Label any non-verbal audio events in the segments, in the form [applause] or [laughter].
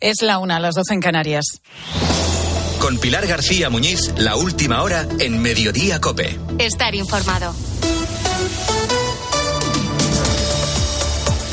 Es la una, a las doce en Canarias. Con Pilar García Muñiz, la última hora en Mediodía Cope. Estar informado.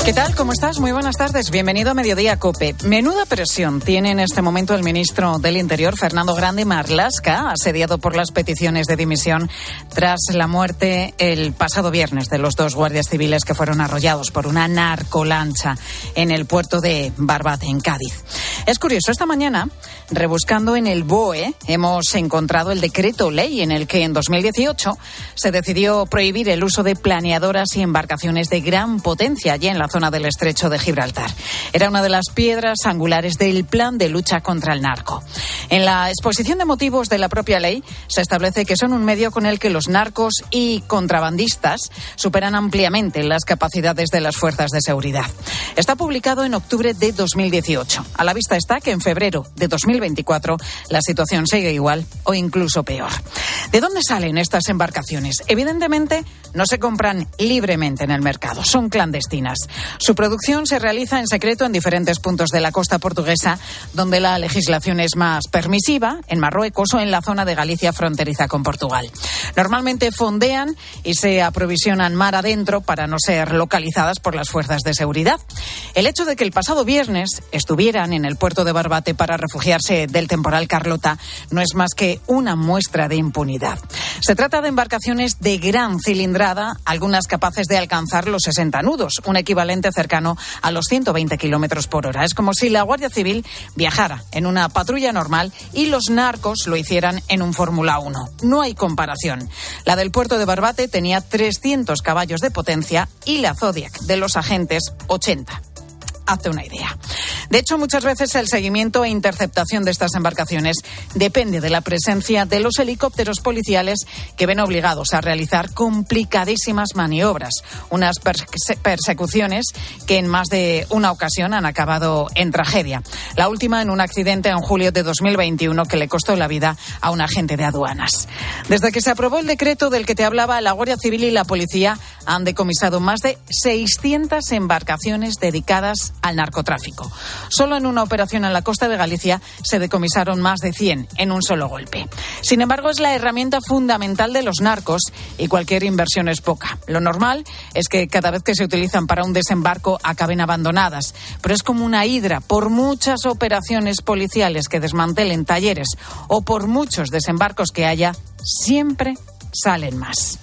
¿Qué tal? ¿Cómo estás? Muy buenas tardes. Bienvenido a Mediodía Cope. Menuda presión tiene en este momento el ministro del Interior, Fernando Grande Marlasca, asediado por las peticiones de dimisión tras la muerte el pasado viernes de los dos guardias civiles que fueron arrollados por una narcolancha en el puerto de Barbate, en Cádiz. Es curioso, esta mañana, rebuscando en el BOE, hemos encontrado el decreto ley en el que en 2018 se decidió prohibir el uso de planeadoras y embarcaciones de gran potencia allí en la zona del estrecho de Gibraltar. Era una de las piedras angulares del plan de lucha contra el narco. En la exposición de motivos de la propia ley se establece que son un medio con el que los narcos y contrabandistas superan ampliamente las capacidades de las fuerzas de seguridad. Está publicado en octubre de 2018. A la vista está que en febrero de 2024 la situación sigue igual o incluso peor. ¿De dónde salen estas embarcaciones? Evidentemente no se compran libremente en el mercado, son clandestinas. Su producción se realiza en secreto en diferentes puntos de la costa portuguesa, donde la legislación es más permisiva, en Marruecos o en la zona de Galicia fronteriza con Portugal. Normalmente fondean y se aprovisionan mar adentro para no ser localizadas por las fuerzas de seguridad. El hecho de que el pasado viernes estuvieran en el puerto de Barbate para refugiarse del temporal Carlota no es más que una muestra de impunidad. Se trata de embarcaciones de gran cilindrada, algunas capaces de alcanzar los 60 nudos, un equivalente cercano a los 120 kilómetros por hora. Es como si la Guardia Civil viajara en una patrulla normal y los narcos lo hicieran en un Fórmula 1. No hay comparación. La del puerto de Barbate tenía 300 caballos de potencia y la Zodiac de los agentes 80 hazte una idea. De hecho, muchas veces el seguimiento e interceptación de estas embarcaciones depende de la presencia de los helicópteros policiales que ven obligados a realizar complicadísimas maniobras, unas persecuciones que en más de una ocasión han acabado en tragedia. La última en un accidente en julio de 2021 que le costó la vida a un agente de aduanas. Desde que se aprobó el decreto del que te hablaba, la Guardia Civil y la policía han decomisado más de 600 embarcaciones dedicadas al narcotráfico. Solo en una operación en la costa de Galicia se decomisaron más de 100 en un solo golpe. Sin embargo, es la herramienta fundamental de los narcos y cualquier inversión es poca. Lo normal es que cada vez que se utilizan para un desembarco acaben abandonadas, pero es como una hidra. Por muchas operaciones policiales que desmantelen talleres o por muchos desembarcos que haya, siempre salen más.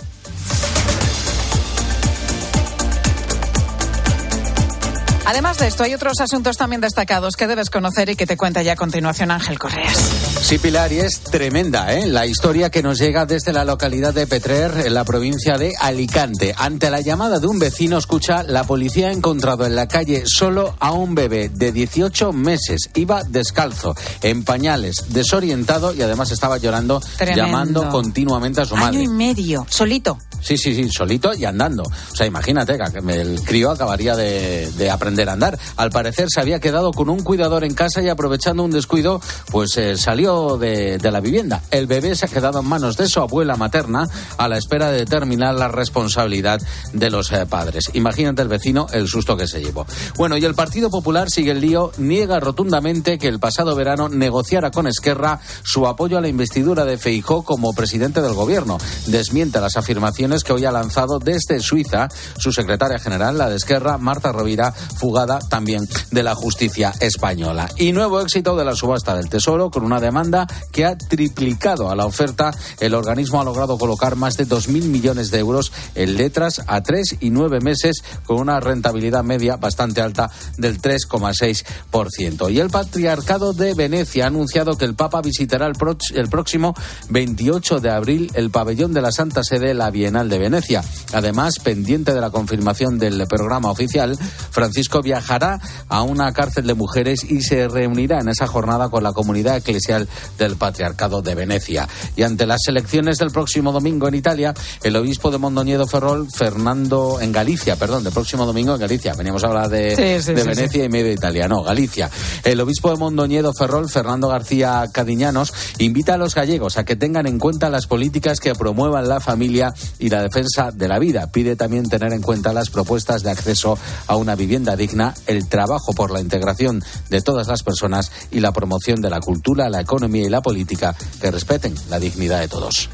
Además de esto, hay otros asuntos también destacados que debes conocer y que te cuenta ya a continuación Ángel Correas. Sí, Pilar, y es tremenda ¿eh? la historia que nos llega desde la localidad de Petrer, en la provincia de Alicante. Ante la llamada de un vecino, escucha, la policía ha encontrado en la calle solo a un bebé de 18 meses. Iba descalzo, en pañales, desorientado y además estaba llorando, llamando continuamente a su madre. Año y medio, solito. Sí, sí, sí, solito y andando. O sea, imagínate que el crío acabaría de, de aprender a andar. Al parecer se había quedado con un cuidador en casa y aprovechando un descuido, pues eh, salió de, de, la vivienda. El bebé se ha quedado en manos de su abuela materna a la espera de determinar la responsabilidad de los eh, padres. Imagínate el vecino el susto que se llevó. Bueno, y el Partido Popular sigue el lío, niega rotundamente que el pasado verano negociara con Esquerra su apoyo a la investidura de Feijó como presidente del gobierno. Desmiente las afirmaciones que hoy ha lanzado desde Suiza su secretaria general, la de Esquerra, Marta Rovira, fugada también de la justicia española. Y nuevo éxito de la subasta del Tesoro con una demanda que ha triplicado a la oferta. El organismo ha logrado colocar más de 2.000 millones de euros en letras a tres y nueve meses con una rentabilidad media bastante alta del 3,6%. Y el Patriarcado de Venecia ha anunciado que el Papa visitará el, el próximo 28 de abril el pabellón de la Santa Sede, la Bienal de Venecia. Además, pendiente de la confirmación del programa oficial, Francisco viajará a una cárcel de mujeres y se reunirá en esa jornada con la comunidad eclesial del Patriarcado de Venecia. Y ante las elecciones del próximo domingo en Italia, el obispo de Mondoñedo Ferrol, Fernando, en Galicia, perdón, del próximo domingo en Galicia, veníamos a hablar de, de sí, Venecia y medio Italia, no, Galicia. El obispo de Mondoñedo Ferrol, Fernando García Cadiñanos, invita a los gallegos a que tengan en cuenta las políticas que promuevan la familia y la defensa de la vida. Pide también tener en cuenta las propuestas de acceso a una vivienda digna digna, el trabajo por la integración de todas las personas y la promoción de la cultura, la economía y la política que respeten la dignidad de todos.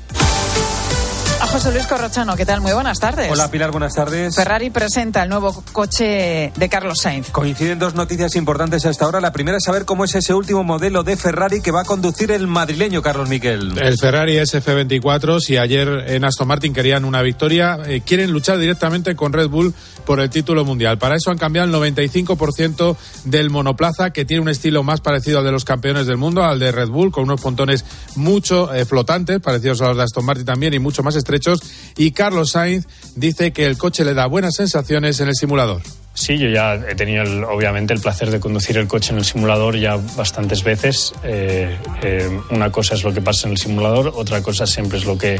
José Luis Corrochano, ¿qué tal? Muy buenas tardes. Hola Pilar, buenas tardes. Ferrari presenta el nuevo coche de Carlos Sainz. Coinciden dos noticias importantes hasta ahora. La primera es saber cómo es ese último modelo de Ferrari que va a conducir el madrileño Carlos Miquel. El Ferrari SF24, si ayer en Aston Martin querían una victoria, eh, quieren luchar directamente con Red Bull por el título mundial. Para eso han cambiado el 95% del monoplaza, que tiene un estilo más parecido al de los campeones del mundo, al de Red Bull, con unos pontones mucho eh, flotantes, parecidos a los de Aston Martin también y mucho más estrechos y Carlos Sainz dice que el coche le da buenas sensaciones en el simulador. Sí, yo ya he tenido obviamente el placer de conducir el coche en el simulador ya bastantes veces. Eh, eh, una cosa es lo que pasa en el simulador, otra cosa siempre es lo que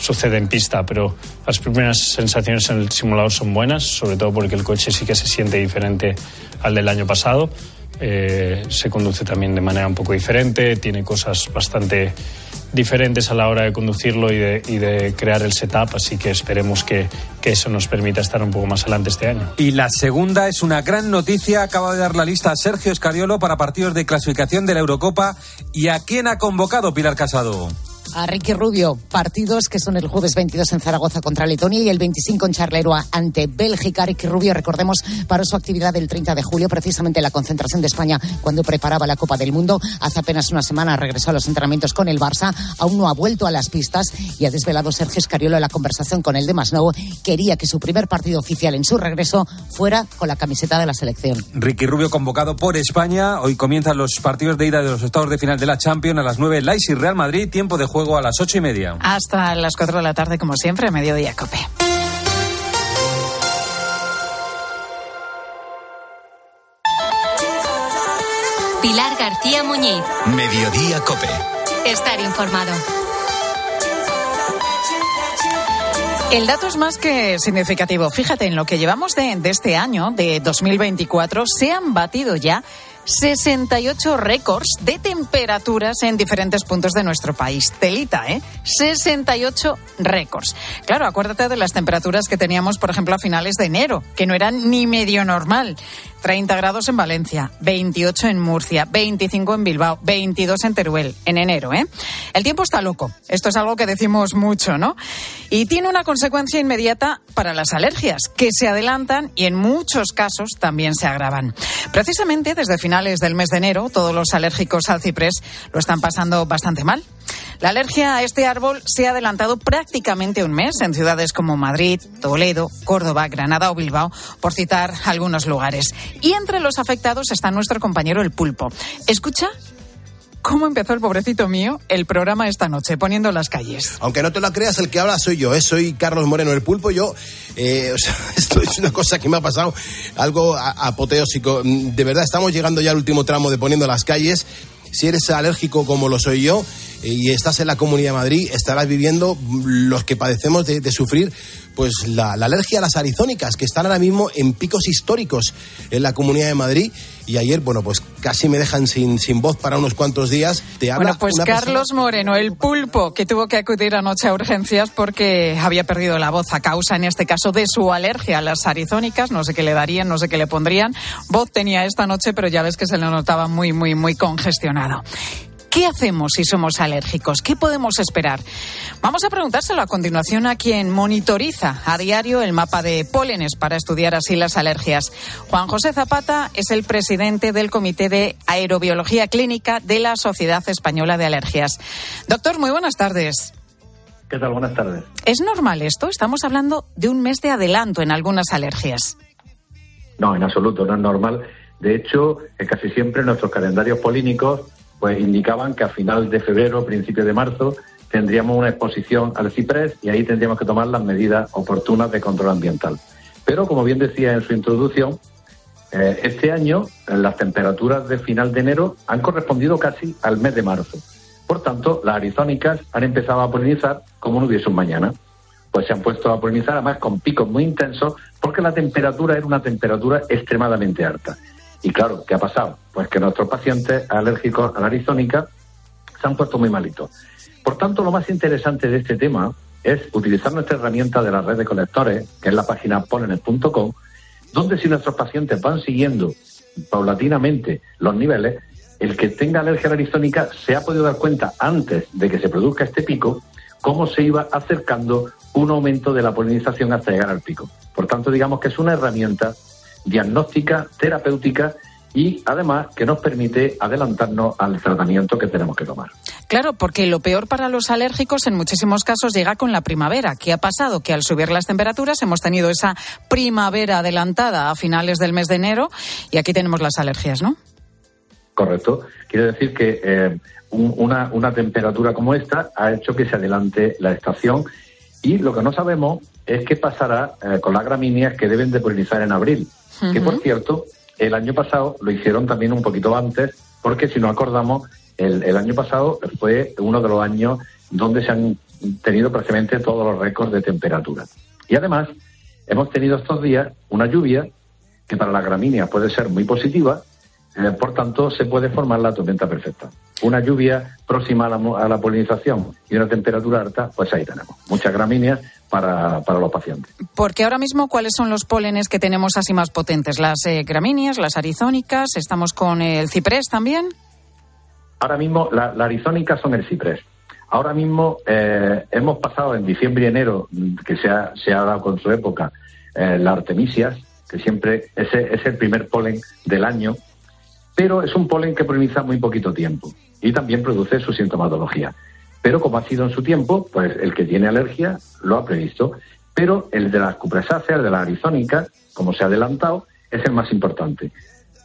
sucede en pista, pero las primeras sensaciones en el simulador son buenas, sobre todo porque el coche sí que se siente diferente al del año pasado. Eh, se conduce también de manera un poco diferente, tiene cosas bastante diferentes a la hora de conducirlo y de, crear el setup, así que esperemos que, que, eso nos permita estar un poco más adelante este año. Y la segunda es una gran noticia, acaba de dar la lista Sergio Escariolo para partidos de clasificación de la Eurocopa y a quién ha convocado Pilar Casado a Ricky Rubio. Partidos que son el jueves 22 en Zaragoza contra Letonia y el 25 en Charleroi ante Bélgica. Ricky Rubio, recordemos, paró su actividad el 30 de julio, precisamente la concentración de España cuando preparaba la Copa del Mundo. Hace apenas una semana regresó a los entrenamientos con el Barça. Aún no ha vuelto a las pistas y ha desvelado Sergio Escariolo la conversación con el de Masnou. Quería que su primer partido oficial en su regreso fuera con la camiseta de la selección. Ricky Rubio convocado por España. Hoy comienzan los partidos de ida de los estados de final de la Champions a las 9. y Real Madrid, tiempo de juego juego a las ocho y media. Hasta las cuatro de la tarde, como siempre, mediodía cope. Pilar García Muñiz. Mediodía cope. Estar informado. El dato es más que significativo. Fíjate, en lo que llevamos de, de este año, de 2024, se han batido ya 68 récords de temperaturas en diferentes puntos de nuestro país. Telita, ¿eh? 68 récords. Claro, acuérdate de las temperaturas que teníamos, por ejemplo, a finales de enero, que no eran ni medio normal. 30 grados en Valencia, 28 en Murcia, 25 en Bilbao, 22 en Teruel, en enero, ¿eh? El tiempo está loco. Esto es algo que decimos mucho, ¿no? Y tiene una consecuencia inmediata para las alergias, que se adelantan y en muchos casos también se agravan. Precisamente desde finales del mes de enero, todos los alérgicos al ciprés lo están pasando bastante mal. La alergia a este árbol se ha adelantado prácticamente un mes en ciudades como Madrid, Toledo, Córdoba, Granada o Bilbao, por citar algunos lugares. Y entre los afectados está nuestro compañero el pulpo. Escucha cómo empezó el pobrecito mío el programa esta noche, poniendo las calles. Aunque no te lo creas, el que habla soy yo, ¿eh? soy Carlos Moreno el Pulpo. Yo, eh, [laughs] esto es una cosa que me ha pasado, algo apoteósico. De verdad, estamos llegando ya al último tramo de poniendo las calles. Si eres alérgico como lo soy yo, y estás en la Comunidad de Madrid, estarás viviendo los que padecemos de, sufrir pues la, alergia a las arizónicas, que están ahora mismo en picos históricos en la Comunidad de Madrid. Y ayer, bueno, pues casi me dejan sin, sin voz para unos cuantos días. Te habla bueno, pues Carlos Moreno, el pulpo, que tuvo que acudir anoche a urgencias porque había perdido la voz a causa, en este caso, de su alergia a las arizónicas. No sé qué le darían, no sé qué le pondrían. Voz tenía esta noche, pero ya ves que se le notaba muy, muy, muy congestionado. ¿Qué hacemos si somos alérgicos? ¿Qué podemos esperar? Vamos a preguntárselo a continuación a quien monitoriza a diario el mapa de pólenes para estudiar así las alergias. Juan José Zapata es el presidente del Comité de Aerobiología Clínica de la Sociedad Española de Alergias. Doctor, muy buenas tardes. ¿Qué tal? Buenas tardes. ¿Es normal esto? Estamos hablando de un mes de adelanto en algunas alergias. No, en absoluto, no es normal. De hecho, casi siempre nuestros calendarios polínicos pues indicaban que a final de febrero, principio de marzo, tendríamos una exposición al ciprés y ahí tendríamos que tomar las medidas oportunas de control ambiental. Pero, como bien decía en su introducción, eh, este año las temperaturas de final de enero han correspondido casi al mes de marzo. Por tanto, las arizónicas han empezado a polinizar como no hubiese un mañana. Pues se han puesto a polinizar además con picos muy intensos porque la temperatura era una temperatura extremadamente alta. Y claro, ¿qué ha pasado? Pues que nuestros pacientes alérgicos a la arizónica se han puesto muy malitos. Por tanto, lo más interesante de este tema es utilizar nuestra herramienta de la red de colectores, que es la página polenes.com, donde si nuestros pacientes van siguiendo paulatinamente los niveles, el que tenga alergia arizónica se ha podido dar cuenta antes de que se produzca este pico cómo se iba acercando un aumento de la polinización hasta llegar al pico. Por tanto, digamos que es una herramienta diagnóstica, terapéutica y además que nos permite adelantarnos al tratamiento que tenemos que tomar. Claro, porque lo peor para los alérgicos en muchísimos casos llega con la primavera. ¿Qué ha pasado? Que al subir las temperaturas hemos tenido esa primavera adelantada a finales del mes de enero y aquí tenemos las alergias, ¿no? Correcto. Quiere decir que eh, una, una temperatura como esta ha hecho que se adelante la estación y lo que no sabemos es qué pasará eh, con las gramíneas que deben de polinizar en abril. Que por cierto, el año pasado lo hicieron también un poquito antes, porque si no acordamos, el, el año pasado fue uno de los años donde se han tenido prácticamente todos los récords de temperatura. Y además, hemos tenido estos días una lluvia que para las gramíneas puede ser muy positiva, eh, por tanto, se puede formar la tormenta perfecta. Una lluvia próxima a la, a la, polinización y una temperatura alta, pues ahí tenemos. Muchas gramíneas para, para, los pacientes. Porque ahora mismo, ¿cuáles son los pólenes que tenemos así más potentes? ¿Las eh, gramíneas, las arizónicas? ¿Estamos con el ciprés también? Ahora mismo, la, la arizónica son el ciprés. Ahora mismo eh, hemos pasado en diciembre y enero, que se ha, se ha dado con su época, eh, la artemisias, que siempre ese es el primer polen del año, pero es un polen que poliniza muy poquito tiempo y también produce su sintomatología. Pero como ha sido en su tiempo, pues el que tiene alergia lo ha previsto. Pero el de las cupresáceas, el de la arizónica, como se ha adelantado, es el más importante.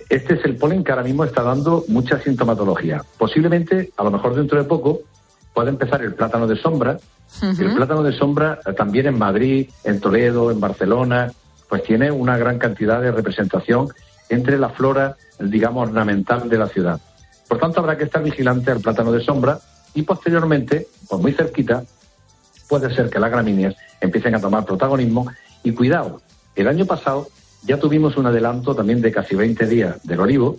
Este es el polen que ahora mismo está dando mucha sintomatología. Posiblemente, a lo mejor dentro de poco, pueda empezar el plátano de sombra. Uh -huh. El plátano de sombra eh, también en Madrid, en Toledo, en Barcelona, pues tiene una gran cantidad de representación entre la flora, digamos, ornamental de la ciudad. Por tanto, habrá que estar vigilante al plátano de sombra y posteriormente, pues muy cerquita, puede ser que las gramíneas empiecen a tomar protagonismo. Y cuidado, el año pasado ya tuvimos un adelanto también de casi 20 días del olivo,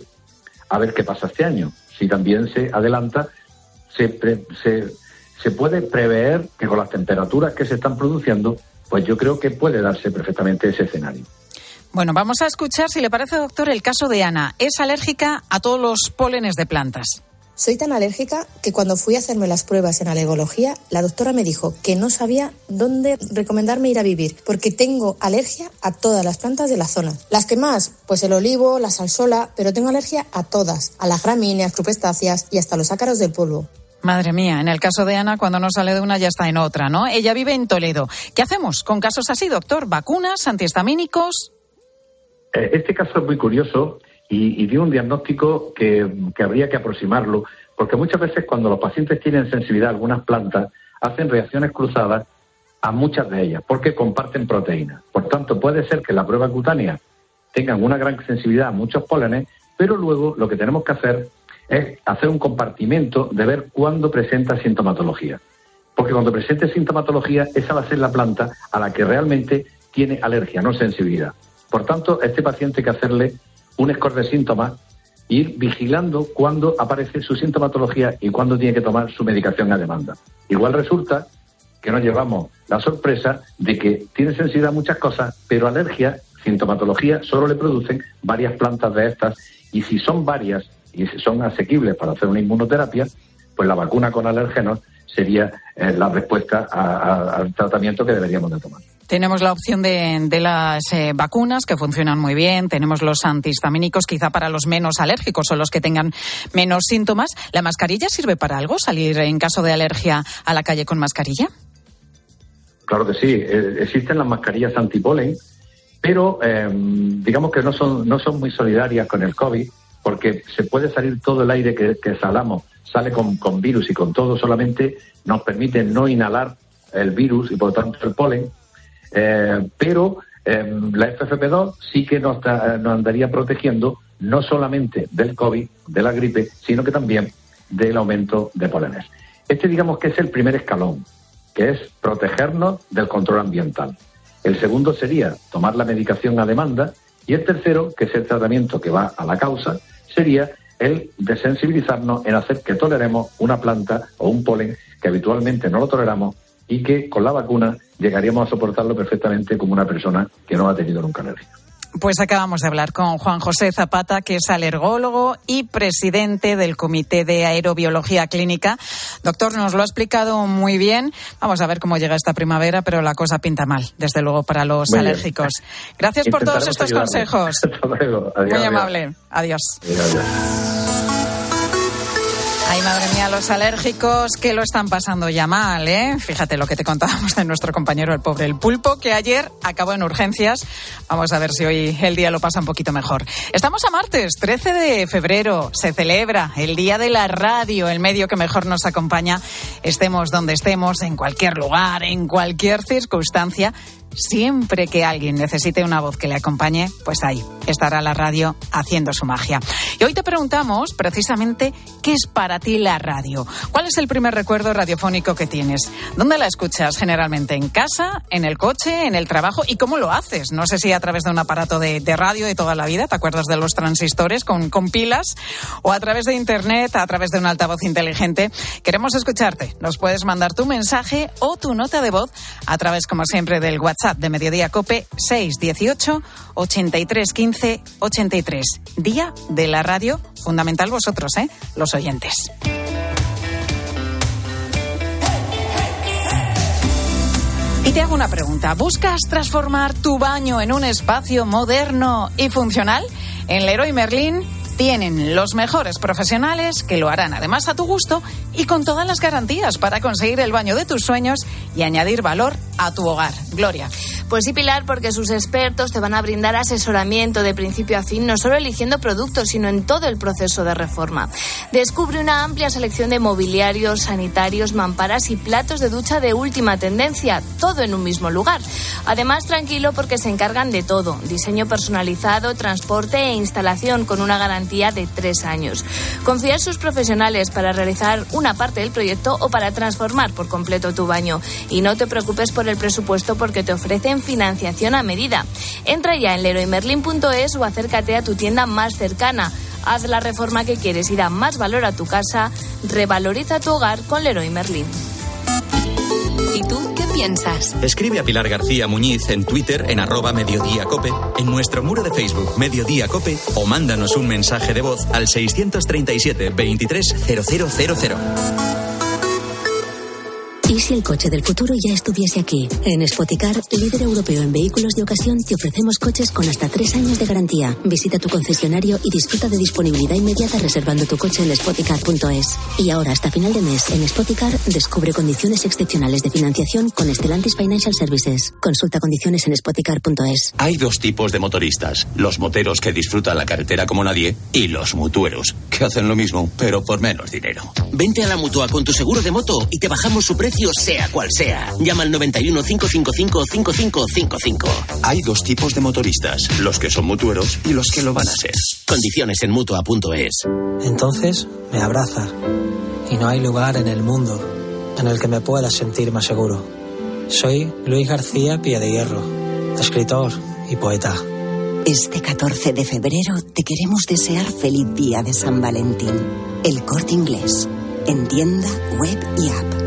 a ver qué pasa este año. Si también se adelanta, se, pre, se, se puede prever que con las temperaturas que se están produciendo, pues yo creo que puede darse perfectamente ese escenario. Bueno, vamos a escuchar, si le parece, doctor, el caso de Ana. Es alérgica a todos los pólenes de plantas. Soy tan alérgica que cuando fui a hacerme las pruebas en alergología, la doctora me dijo que no sabía dónde recomendarme ir a vivir, porque tengo alergia a todas las plantas de la zona. Las que más, pues el olivo, la salsola, pero tengo alergia a todas, a las gramíneas, crupestáceas y hasta los ácaros del polvo. Madre mía, en el caso de Ana, cuando no sale de una ya está en otra, ¿no? Ella vive en Toledo. ¿Qué hacemos con casos así, doctor? ¿Vacunas, antihistamínicos? Este caso es muy curioso y, dio un diagnóstico que, que, habría que aproximarlo, porque muchas veces cuando los pacientes tienen sensibilidad a algunas plantas, hacen reacciones cruzadas a muchas de ellas, porque comparten proteínas. Por tanto, puede ser que la prueba cutánea tengan una gran sensibilidad a muchos pólenes, pero luego lo que tenemos que hacer es hacer un compartimento de ver cuándo presenta sintomatología. Porque cuando presente sintomatología, esa va a ser la planta a la que realmente tiene alergia, no sensibilidad. Por tanto, a este paciente hay que hacerle un score de síntomas, ir vigilando cuándo aparece su sintomatología y cuándo tiene que tomar su medicación a demanda. Igual resulta que nos llevamos la sorpresa de que tiene sensibilidad a muchas cosas, pero alergia, sintomatología, solo le producen varias plantas de estas y si son varias y si son asequibles para hacer una inmunoterapia, pues la vacuna con alérgenos sería eh, la respuesta a, al tratamiento que deberíamos de tomar. Tenemos la opción de, las eh, vacunas que funcionan muy bien. Tenemos los antihistamínicos, quizá para los menos alérgicos o los que tengan menos síntomas. ¿La mascarilla sirve para algo? ¿Salir en caso de alergia a la calle con mascarilla? Claro que sí. Eh, existen las mascarillas antipolen, pero eh, digamos que no son, no son muy solidarias con el COVID porque se puede salir todo el aire que, que salamos, sale con, con virus y con todo, solamente nos permite no inhalar el virus y por lo tanto el polen eh, pero eh, la FFP2 sí que nos, nos, andaría protegiendo no solamente del COVID, de la gripe, sino que también del aumento de polenes. Este digamos que es el primer escalón, que es protegernos del control ambiental. El segundo sería tomar la medicación a demanda y el tercero, que es el tratamiento que va a la causa, sería el desensibilizarnos en hacer que toleremos una planta o un polen que habitualmente no lo toleramos y que con la vacuna llegaríamos a soportarlo perfectamente como una persona que no ha tenido nunca alergia. Pues acabamos de hablar con Juan José Zapata, que es alergólogo y presidente del Comité de Aerobiología Clínica. Doctor, nos lo ha explicado muy bien. Vamos a ver cómo llega esta primavera, pero la cosa pinta mal, desde luego, para los Muy bien. alérgicos. Gracias por todos estos consejos. [laughs] Hasta luego. Adiós, Muy amable. Adiós. Adiós, adiós. Madre mía, los alérgicos que lo están pasando ya mal, ¿eh? Fíjate lo que te contábamos de nuestro compañero, el pobre el pulpo, que ayer acabó en urgencias. Vamos a ver si hoy el día lo pasa un poquito mejor. Estamos a martes, 13 de febrero. Se celebra el Día de la Radio, el medio que mejor nos acompaña. Estemos donde estemos, en cualquier lugar, en cualquier circunstancia. Siempre que alguien necesite una voz que le acompañe, pues ahí estará la radio haciendo su magia. Y hoy te preguntamos precisamente qué es para ti la radio. ¿Cuál es el primer recuerdo radiofónico que tienes? ¿Dónde la escuchas generalmente? ¿En casa? ¿En el coche? ¿En el trabajo? ¿Y cómo lo haces? No sé si a través de un aparato de, radio de toda la vida, ¿te acuerdas de los transistores con, con pilas? ¿O a través de Internet, a través de un altavoz inteligente? Queremos escucharte. Nos puedes mandar tu mensaje o tu nota de voz a través, como siempre, del WhatsApp de Mediodía Cope 618 83 15 83. Día de la radio, fundamental vosotros, ¿eh? Los oyentes. Y te hago una pregunta. ¿Buscas transformar tu baño en un espacio moderno y funcional? En Leroy Merlin tienen los mejores profesionales que lo harán además a tu gusto y con todas las garantías para conseguir el baño de tus sueños y añadir valor a tu hogar. Gloria. Pues sí, Pilar, porque sus expertos te van a brindar asesoramiento de principio a fin, no solo eligiendo productos, sino en todo el proceso de reforma. Descubre una amplia selección de mobiliarios, sanitarios, mamparas y platos de ducha de última tendencia, todo en un mismo lugar. Además, tranquilo porque se encargan de todo, diseño personalizado, transporte e instalación con una garantía de tres años. Confía en sus profesionales para realizar una parte del proyecto o para transformar por completo tu baño. Y no te preocupes por el presupuesto porque te ofrecen financiación a medida. Entra ya en leroymerlin.es o acércate a tu tienda más cercana. Haz la reforma que quieres y da más valor a tu casa. Revaloriza tu hogar con Leroy Merlin. ¿Y tú Escribe a Pilar García Muñiz en Twitter en arroba Mediodía Cope, en nuestro muro de Facebook Mediodía Cope o mándanos un mensaje de voz al 637 230000. ¿Y si el coche del futuro ya estuviese aquí? En Spoticar, líder europeo en vehículos de ocasión, te ofrecemos coches con hasta tres años de garantía. Visita tu concesionario y disfruta de disponibilidad inmediata reservando tu coche en spoticar.es. Y ahora, hasta final de mes, en Spoticar, descubre condiciones excepcionales de financiación con Stellantis Financial Services. Consulta condiciones en spoticar.es. Hay dos tipos de motoristas, los moteros que disfrutan la carretera como nadie y los mutueros, que hacen lo mismo, pero por menos dinero. Vente a la mutua con tu seguro de moto y te bajamos su precio sea cual sea. Llama al 91 555 5555. Hay dos tipos de motoristas, los que son mutueros y los que lo van a ser. Condiciones en mutua.es. Entonces me abraza y no hay lugar en el mundo en el que me pueda sentir más seguro. Soy Luis García Pie de Hierro, escritor y poeta. Este 14 de febrero te queremos desear feliz día de San Valentín. El corte inglés. En tienda, web y app.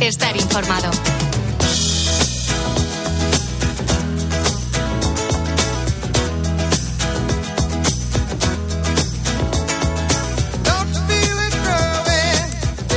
Estar informado.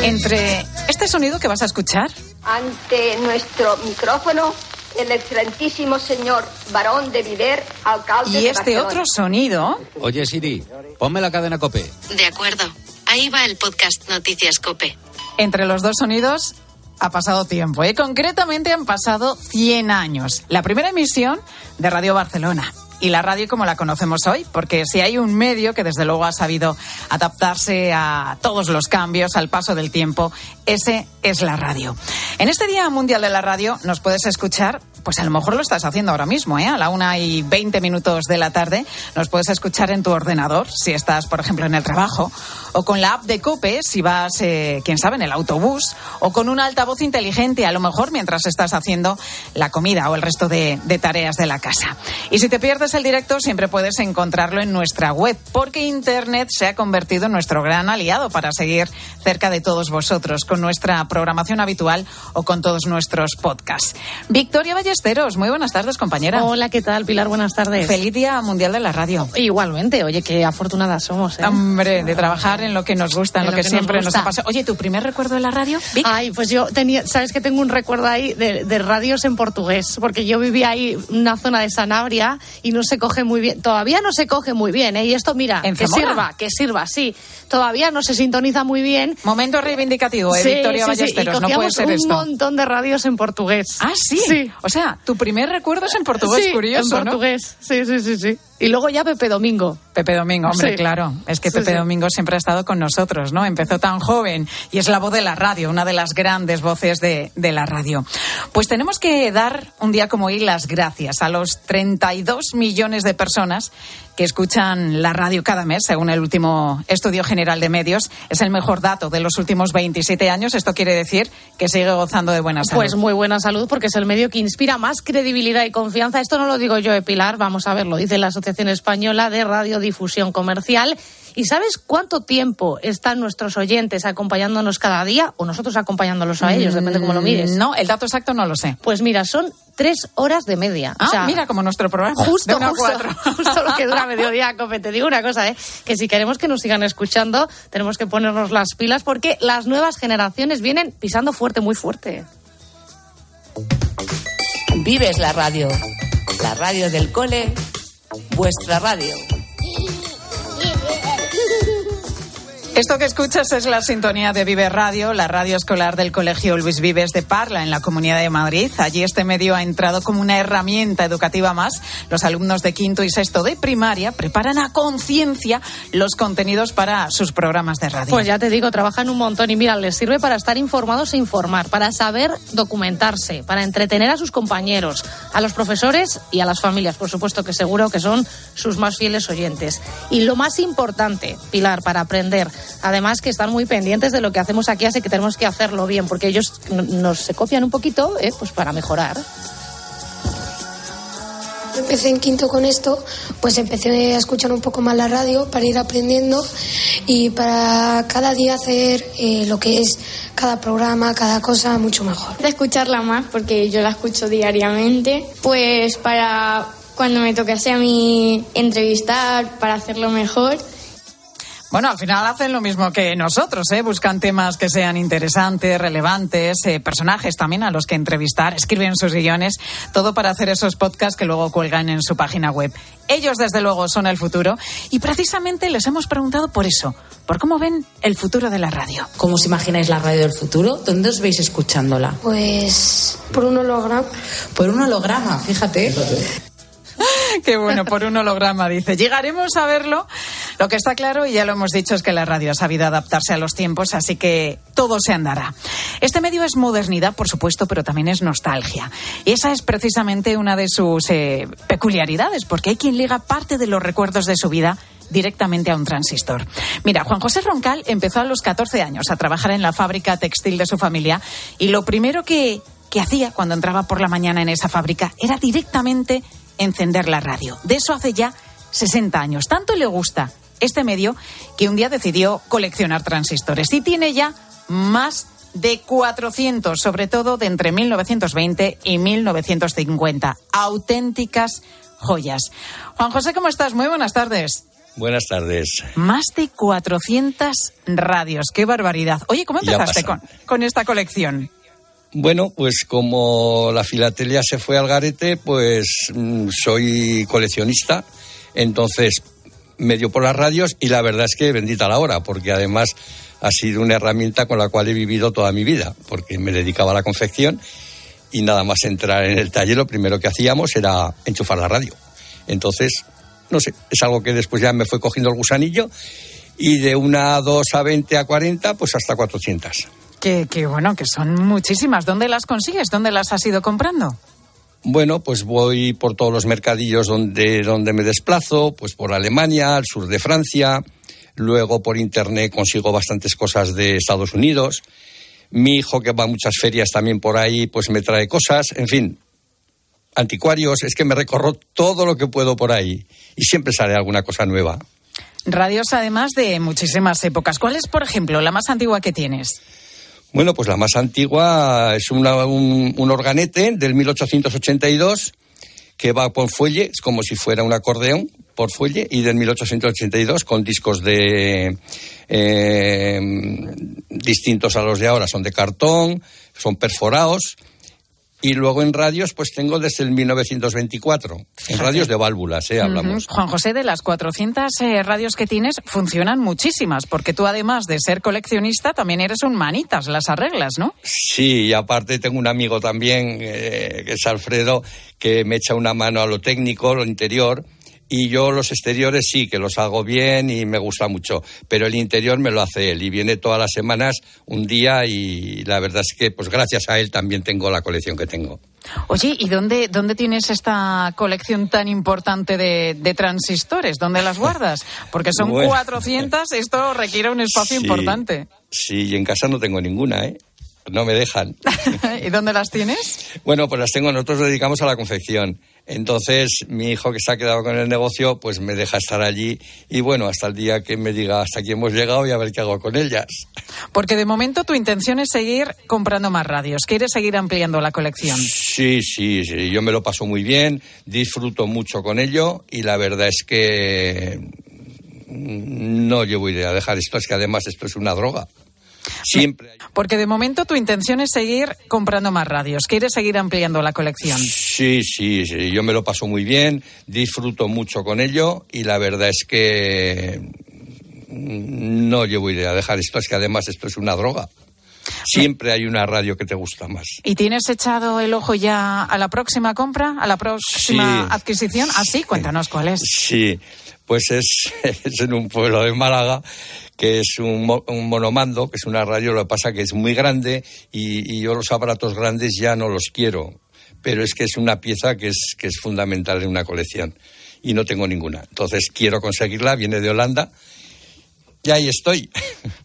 Entre este sonido que vas a escuchar Ante nuestro micrófono, el excelentísimo señor Barón de Viver, alcalde y de este Barcelona. otro sonido, Oye, Siri, ponme la cadena Cope. De acuerdo. Ahí va el podcast Noticias Cope. entre los dos sonidos ha pasado tiempo. ¿eh? Concretamente han pasado 100 años. La primera emisión de Radio Barcelona. Y la radio como la conocemos hoy, porque si hay un medio que desde luego ha sabido adaptarse a todos los cambios, al paso del tiempo, ese es la radio. En este Día Mundial de la Radio nos puedes escuchar pues a lo mejor lo estás haciendo ahora mismo, ¿eh? a la una y veinte minutos de la tarde. Nos puedes escuchar en tu ordenador, si estás, por ejemplo, en el trabajo, o con la app de Cope, si vas, eh, quién sabe, en el autobús, o con un altavoz inteligente, a lo mejor mientras estás haciendo la comida o el resto de, de tareas de la casa. Y si te pierdes el directo, siempre puedes encontrarlo en nuestra web, porque Internet se ha convertido en nuestro gran aliado para seguir cerca de todos vosotros, con nuestra programación habitual o con todos nuestros podcasts. Victoria Ballesteros, muy buenas tardes, compañera. Hola, ¿qué tal, Pilar? Buenas tardes. Feliz Día Mundial de la Radio. Igualmente, oye, qué afortunadas somos. ¿eh? Hombre, de trabajar en lo que nos gusta, en, lo, que, siempre nos, ha pasado. Oye, ¿tu primer recuerdo de la radio? Vic? Ay, pues yo tenía, sabes que tengo un recuerdo ahí de, de, radios en portugués, porque yo vivía ahí en una zona de Sanabria y no se coge muy bien, todavía no se coge muy bien, ¿eh? Y esto, mira, ¿En que sirva, que sirva, sí. Todavía no se sintoniza muy bien. Momento reivindicativo, ¿eh, Sí, Victoria sí, sí, Ballesteros? y no puede ser un esto. montón de radios en portugués. Ah, ¿sí? Sí. O sea, tu primer recuerdo es en portugués, curioso, en ¿no? portugués, sí, sí, sí, sí. Y luego ya Pepe Domingo. Pepe Domingo, hombre, Sí. claro. Es que Sí, Pepe sí. Domingo siempre ha estado con nosotros, ¿no? Empezó tan joven y es la voz de la radio, una de las grandes voces de, de la radio. Pues tenemos que dar un día como hoy las gracias a los 32 millones de personas que escuchan la radio cada mes, según el último estudio general de medios. Es el mejor dato de los últimos 27 años. Esto quiere decir que sigue gozando de buena salud. Pues muy buena salud porque es el medio que inspira más credibilidad y confianza. Esto no lo digo yo, eh, Pilar, vamos a ver, lo dice la Asociación Española de Radiodifusión Comercial. ¿Y sabes cuánto tiempo están nuestros oyentes acompañándonos cada día o nosotros acompañándolos a ellos? Depende cómo lo mires. Mm, No, el dato exacto no lo sé. Pues mira, son tres horas de media. Ah, O sea, mira, como nuestro programa. Justo, de a [laughs] justo lo que dura mediodía, Cope. Te digo una cosa, ¿eh? que si queremos que nos sigan escuchando, tenemos que ponernos las pilas porque las nuevas generaciones vienen pisando fuerte, muy fuerte. Vives la radio. La radio del cole. Vuestra radio. Esto que escuchas es la sintonía de Vive Radio, la radio escolar del Colegio Luis Vives de Parla, en la Comunidad de Madrid. Allí este medio ha entrado como una herramienta educativa más. Los alumnos de quinto y sexto de primaria preparan a conciencia los contenidos para sus programas de radio. Pues ya te digo, trabajan un montón y mira, les sirve para estar informados e informar, para saber documentarse, para entretener a sus compañeros, a los profesores y a las familias, por supuesto que seguro que son sus más fieles oyentes. Y lo más importante, Pilar, para aprender, además que están muy pendientes de lo que hacemos aquí, así que tenemos que hacerlo bien, porque ellos nos se copian un poquito, ¿eh? pues para mejorar. Empecé en quinto con esto, pues empecé a escuchar un poco más la radio para ir aprendiendo y para cada día hacer eh, lo que es cada programa, cada cosa mucho mejor. de escucharla más porque yo la escucho diariamente, pues para cuando me toque a mí entrevistar, para hacerlo mejor. Bueno, al final hacen lo mismo que nosotros, ¿eh? buscan temas que sean interesantes, relevantes, eh, personajes también a los que entrevistar, escriben sus guiones, todo para hacer esos podcasts que luego cuelgan en su página web. Ellos, desde luego, son el futuro y precisamente les hemos preguntado por eso, por cómo ven el futuro de la radio. ¿Cómo os imagináis la radio del futuro? ¿Dónde os veis escuchándola? Pues por un holograma. Por un holograma, fíjate. [laughs] Qué bueno, por un holograma, dice. Llegaremos a verlo. Lo que está claro, y ya lo hemos dicho, es que la radio ha sabido adaptarse a los tiempos, así que todo se andará. Este medio es modernidad, por supuesto, pero también es nostalgia. Y esa es precisamente una de sus eh, peculiaridades, porque hay quien liga parte de los recuerdos de su vida directamente a un transistor. Mira, Juan José Roncal empezó a los 14 años a trabajar en la fábrica textil de su familia y lo primero que, que hacía cuando entraba por la mañana en esa fábrica era directamente encender la radio. De eso hace ya 60 años. Tanto le gusta este medio que un día decidió coleccionar transistores y tiene ya más de 400, sobre todo de entre 1920 y 1950. Auténticas joyas. Juan José, ¿cómo estás? Muy buenas tardes. Buenas tardes. Más de 400 radios. ¡Qué barbaridad! Oye, ¿cómo empezaste con, con esta colección? Bueno, pues como la filatelia se fue al garete, pues mm, soy coleccionista, entonces medio por las radios y la verdad es que bendita la hora, porque además ha sido una herramienta con la cual he vivido toda mi vida, porque me dedicaba a la confección y nada más entrar en el taller lo primero que hacíamos era enchufar la radio. Entonces, no sé, es algo que después ya me fue cogiendo el gusanillo y de una a 2 a 20 a 40, pues hasta 400. Que, que bueno, que son muchísimas. ¿Dónde las consigues? ¿Dónde las has ido comprando? Bueno, pues voy por todos los mercadillos donde, donde me desplazo, pues por Alemania, al sur de Francia, luego por internet consigo bastantes cosas de Estados Unidos. Mi hijo, que va a muchas ferias también por ahí, pues me trae cosas, en fin, anticuarios, es que me recorro todo lo que puedo por ahí y siempre sale alguna cosa nueva. Radios además de muchísimas épocas. ¿Cuál es, por ejemplo, la más antigua que tienes? Bueno, pues la más antigua es una- un, un organete del 1882 que va por fuelle, es como si fuera un acordeón por fuelle, y del 1882 con discos de eh, distintos a los de ahora, son de cartón, son perforados. Y luego en radios, pues tengo desde el 1924. En radios de válvulas, ¿eh? Hablamos. Juan José, de las 400 eh, radios que tienes, funcionan muchísimas, porque tú además de ser coleccionista, también eres un manitas, las arreglas, ¿no? Sí, y aparte tengo un amigo también, eh, que es Alfredo, que me echa una mano a lo técnico, lo interior. Y yo los exteriores sí, que los hago bien y me gusta mucho. Pero el interior me lo hace él y viene todas las semanas un día y la verdad es que pues gracias a él también tengo la colección que tengo. Oye, ¿y dónde, dónde tienes esta colección tan importante de, de transistores? ¿Dónde las guardas? Porque son [laughs] Bueno. 400, esto requiere un espacio Sí. importante. Sí, y en casa no tengo ninguna, ¿eh? No me dejan. [laughs] ¿Y dónde las tienes? Bueno, pues las tengo, nosotros nos dedicamos a la confección. Entonces, mi hijo que se ha quedado con el negocio, pues me deja estar allí y bueno, hasta el día que me diga hasta aquí hemos llegado y a ver qué hago con ellas. Porque de momento tu intención es seguir comprando más radios. ¿Quieres seguir ampliando la colección? Sí, sí, sí, yo me lo paso muy bien, disfruto mucho con ello y la verdad es que no llevo idea de dejar esto, es que además esto es una droga. Siempre hay... Porque de momento tu intención es seguir comprando más radios. ¿Quieres seguir ampliando la colección? Sí, sí, sí, yo me lo paso muy bien, disfruto mucho con ello y la verdad es que no llevo idea de dejar esto, es que además esto es una droga. Siempre hay una radio que te gusta más. ¿Y tienes echado el ojo ya a la próxima compra, a la próxima Sí. adquisición? Ah, sí, cuéntanos cuál es. Sí, pues es, [laughs] es en un pueblo de Málaga que es un, un monomando, que es una radio, lo que pasa que es muy grande y, y yo los aparatos grandes ya no los quiero, pero es que es una pieza que es, que es fundamental en una colección y no tengo ninguna. Entonces quiero conseguirla, viene de Holanda y ahí estoy. [laughs]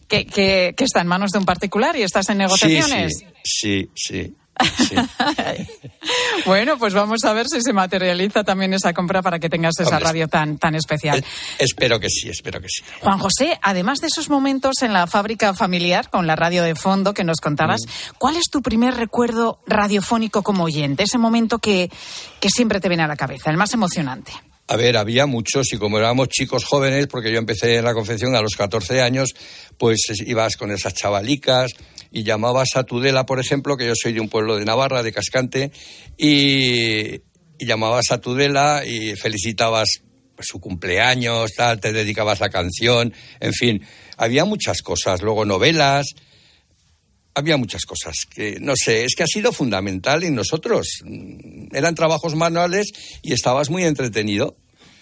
Que, que- que está en manos de un particular y estás en negociaciones. Sí, sí, sí. [laughs] Bueno, pues vamos a ver si se materializa también esa compra para que tengas esa Hombre, radio tan, tan especial. Espero que sí, espero que sí. Juan José, además de esos momentos en la fábrica familiar con la radio de fondo que nos contabas, Mm. ¿cuál es tu primer recuerdo radiofónico como oyente? Ese momento que, que siempre te viene a la cabeza, el más emocionante. A ver, había muchos y como éramos chicos jóvenes, porque yo empecé en la confección a los 14 años, pues ibas con esas chavalicas y llamabas a Tudela, por ejemplo, que yo soy de un pueblo de Navarra, de Cascante, y, llamabas a Tudela y felicitabas pues, su cumpleaños, tal, te dedicabas la canción, en fin, había muchas cosas, luego novelas, había muchas cosas que, no sé, es que ha sido fundamental en nosotros. Mm, Eran trabajos manuales y estabas muy entretenido.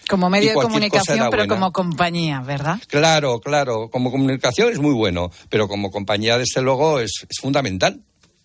Como medio de comunicación, pero buena. como compañía, ¿verdad? Claro, claro, como comunicación es muy bueno, pero como compañía, desde luego, es, es fundamental.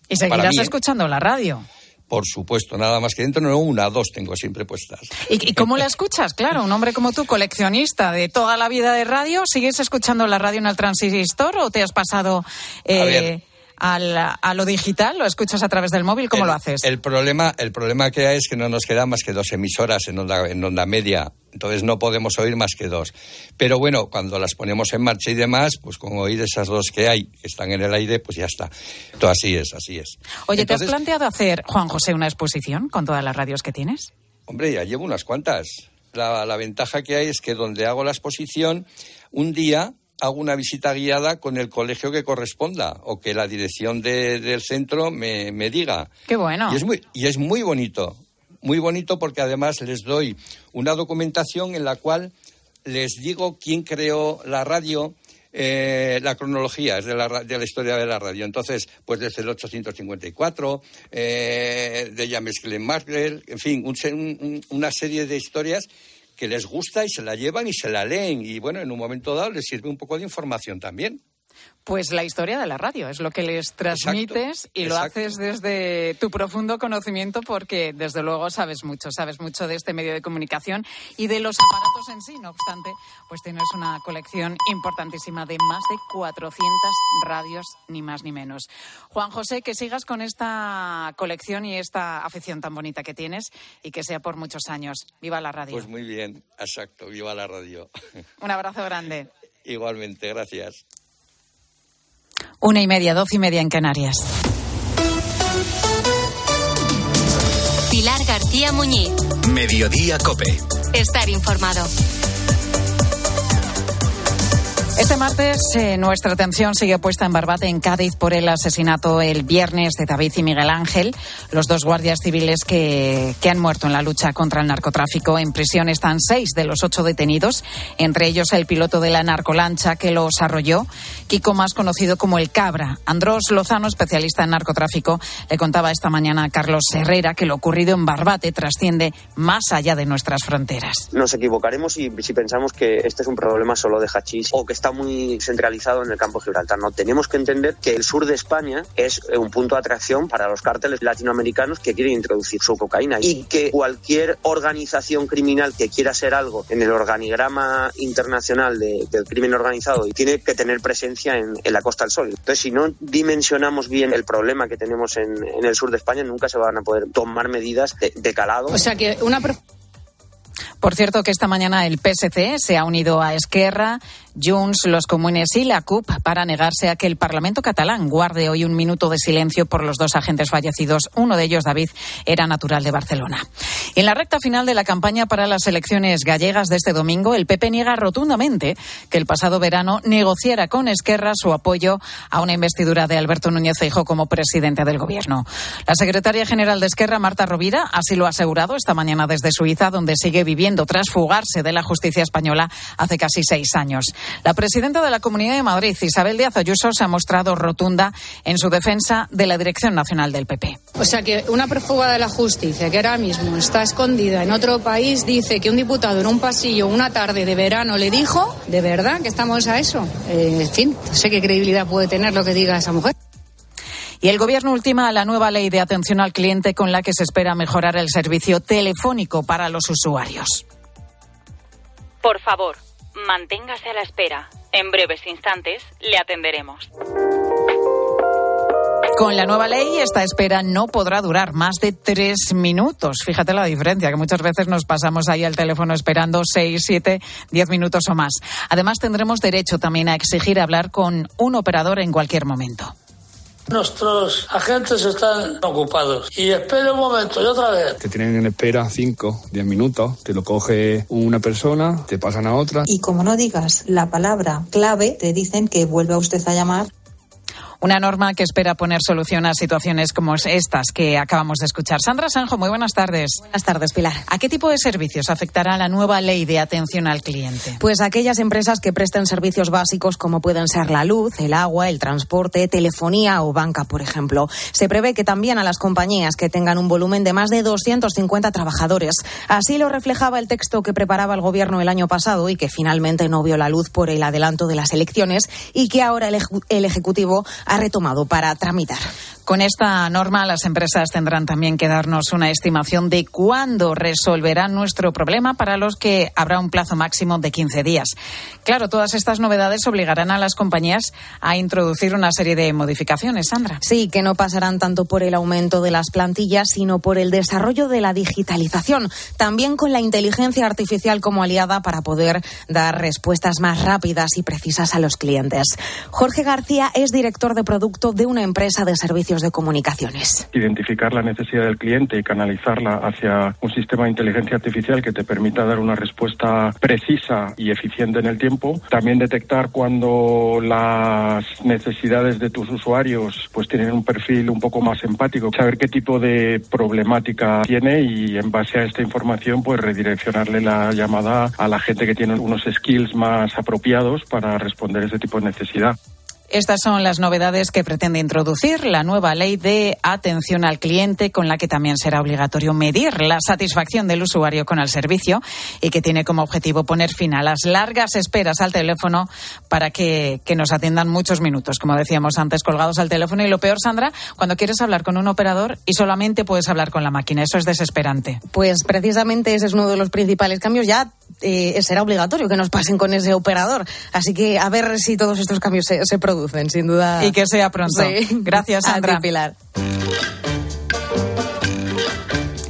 Y seguirás mí, ¿eh? escuchando la radio. Por supuesto, nada más que dentro, no una, dos tengo siempre puestas. ¿Y, y cómo la escuchas? Claro, un hombre como tú, coleccionista de toda la vida de radio, ¿sigues escuchando la radio en el transistor o te has pasado eh. Al- a lo digital? ¿Lo escuchas a través del móvil? ¿Cómo el, lo haces? El problema, el problema que hay es que no nos quedan más que dos emisoras en onda, en onda media. Entonces no podemos oír más que dos. Pero bueno, cuando las ponemos en marcha y demás, pues con oír esas dos que hay, que están en el aire, pues ya está. Todo así es, así es. Oye, ¿te has planteado hacer, Juan José, una exposición con todas las radios que tienes? Hombre, ya llevo unas cuantas. La, la ventaja que hay es que donde hago la exposición, un día hago una visita guiada con el colegio que corresponda o que la dirección de- del centro me, me diga. Qué bueno. Y es muy, y es muy bonito, muy bonito porque además les doy una documentación en la cual les digo quién creó la radio, eh, la cronología es de la, de la historia de la radio. Entonces, pues desde el 854, eh, de James Glenn Maxwell, en fin, una serie de historias que les gusta y se la llevan y se la leen. Y bueno, en un momento dado les sirve un poco de información también. Pues la historia de la radio es lo que les transmites y lo haces desde tu profundo conocimiento porque desde luego sabes mucho, sabes mucho de este medio de comunicación y de los aparatos en sí. No obstante, pues tienes una colección importantísima de más de 400 radios, ni más ni menos. Juan José, que sigas con esta colección y esta afición tan bonita que tienes y que sea por muchos años. Viva la radio. Pues muy bien, exacto, viva la radio. Un abrazo grande. [laughs] Igualmente, gracias. Una y media, doce y media en Canarias. Pilar García Muñiz. Mediodía Cope. Estar informado. Este martes eh, nuestra atención sigue puesta en Barbate, en Cádiz, por el asesinato el viernes de David y Miguel Ángel, los dos guardias civiles que, que han muerto en la lucha contra el narcotráfico. En prisión están seis de los ocho detenidos, entre ellos el piloto de la narcolancha que los arrolló, Kiko, más conocido como el Cabra. Andrós Lozano, especialista en narcotráfico, le contaba esta mañana a Carlos Herrera que lo ocurrido en Barbate trasciende más allá de nuestras fronteras. Nos equivocaremos si, si pensamos que este es un problema solo de hachís o que está muy centralizado en el campo de Gibraltar. No, tenemos que entender que el sur de España es un punto de atracción para los cárteles latinoamericanos que quieren introducir su cocaína y que cualquier organización criminal que quiera hacer algo en el organigrama internacional del crimen organizado y tiene que tener presencia en, la Costa del Sol. Entonces, si no dimensionamos bien el problema que tenemos en, el sur de España, nunca se van a poder tomar medidas de, de calado. O sea que una por cierto, que esta mañana el PSC se ha unido a Esquerra, Junts, los comunes y la CUP para negarse a que el Parlamento catalán guarde hoy un minuto de silencio por los dos agentes fallecidos. Uno de ellos, David, era natural de Barcelona. En la recta final de la campaña para las elecciones gallegas de este domingo, el PP niega rotundamente que el pasado verano negociara con Esquerra su apoyo a una investidura de Alberto Núñez Feijóo como presidente del Gobierno. La secretaria general de Esquerra, Marta Rovira, así lo ha asegurado esta mañana desde Suiza, donde sigue viviendo tras fugarse de la justicia española hace casi seis años. La presidenta de la Comunidad de Madrid, Isabel Díaz Ayuso, se ha mostrado rotunda en su defensa de la Dirección Nacional del PP. O sea que una prófuga de la justicia que ahora mismo está escondida en otro país dice que un diputado en un pasillo una tarde de verano le dijo, ¿de verdad que estamos a eso? Eh, en fin, no sé qué credibilidad puede tener lo que diga esa mujer. Y el Gobierno ultima la nueva ley de atención al cliente con la que se espera mejorar el servicio telefónico para los usuarios. Por favor, manténgase a la espera. En breves instantes le atenderemos. Con la nueva ley, esta espera no podrá durar más de tres minutos. Fíjate la diferencia, que muchas veces nos pasamos ahí al teléfono esperando seis, siete, diez minutos o más. Además, tendremos derecho también a exigir hablar con un operador en cualquier momento. Nuestros agentes están ocupados. Y espera un momento, y otra vez. Te tienen en espera 5, 10 minutos. Te lo coge una persona, te pasan a otra. Y como no digas la palabra clave, te dicen que vuelva usted a llamar una norma que espera poner solución a situaciones como estas que acabamos de escuchar. Sandra Sanjo, muy buenas tardes. Buenas tardes, Pilar. ¿A qué tipo de servicios afectará la nueva ley de atención al cliente? Pues aquellas empresas que presten servicios básicos como pueden ser la luz, el agua, el transporte, telefonía o banca, por ejemplo. Se prevé que también a las compañías que tengan un volumen de más de 250 trabajadores. Así lo reflejaba el texto que preparaba el Gobierno el año pasado y que finalmente no vio la luz por el adelanto de las elecciones y que ahora el, el Ejecutivo ha retomado para tramitar. Con esta norma, las empresas tendrán también que darnos una estimación de cuándo resolverán nuestro problema, para los que habrá un plazo máximo de 15 días. Claro, todas estas novedades obligarán a las compañías a introducir una serie de modificaciones, Sandra. Sí, que no pasarán tanto por el aumento de las plantillas, sino por el desarrollo de la digitalización, también con la inteligencia artificial como aliada para poder dar respuestas más rápidas y precisas a los clientes. Jorge García es director de producto de una empresa de servicios de comunicaciones. Identificar la necesidad del cliente y canalizarla hacia un sistema de inteligencia artificial que te permita dar una respuesta precisa y eficiente en el tiempo. También detectar cuando las necesidades de tus usuarios pues tienen un perfil un poco más empático, saber qué tipo de problemática tiene y en base a esta información pues redireccionarle la llamada a la gente que tiene unos skills más apropiados para responder ese tipo de necesidad. Estas son las novedades que pretende introducir la nueva ley de atención al cliente, con la que también será obligatorio medir la satisfacción del usuario con el servicio y que tiene como objetivo poner fin a las largas esperas al teléfono para que, que nos atiendan muchos minutos, como decíamos antes, colgados al teléfono. Y lo peor, Sandra, cuando quieres hablar con un operador y solamente puedes hablar con la máquina. Eso es desesperante. Pues precisamente ese es uno de los principales cambios. Ya eh, será obligatorio que nos pasen con ese operador. Así que a ver si todos estos cambios se, se producen, sin duda. Y que sea pronto. Sí. Gracias, [laughs] Sandra. A ti, Pilar.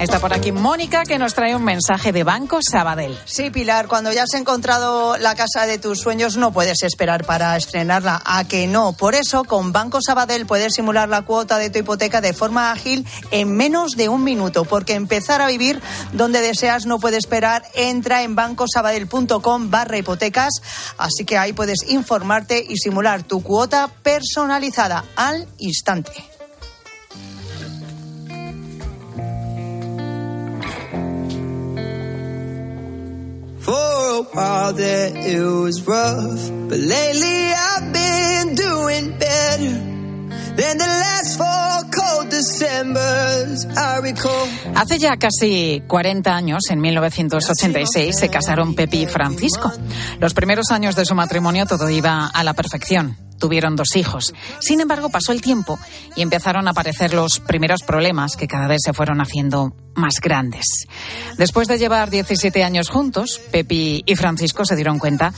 Está por aquí Mónica que nos trae un mensaje de Banco Sabadell. Sí, Pilar, cuando ya has encontrado la casa de tus sueños no puedes esperar para estrenarla. ¿A que no? Por eso, con Banco Sabadell puedes simular la cuota de tu hipoteca de forma ágil en menos de un minuto, porque empezar a vivir donde deseas no puede esperar. Entra en bancosabadell.com barra hipotecas, así que ahí puedes informarte y simular tu cuota personalizada al instante. There it was rough, but lately I've been doing better than the last four cold Decembers I recall. Hace ya casi 40 años, en 1986, se casaron Pepi y Francisco. Los primeros años de su matrimonio todo iba a la perfección. Tuvieron dos hijos. Sin embargo, pasó el tiempo y empezaron a aparecer los primeros problemas que cada vez se fueron haciendo más grandes. Después de llevar 17 años juntos, Pepi y Francisco se dieron cuenta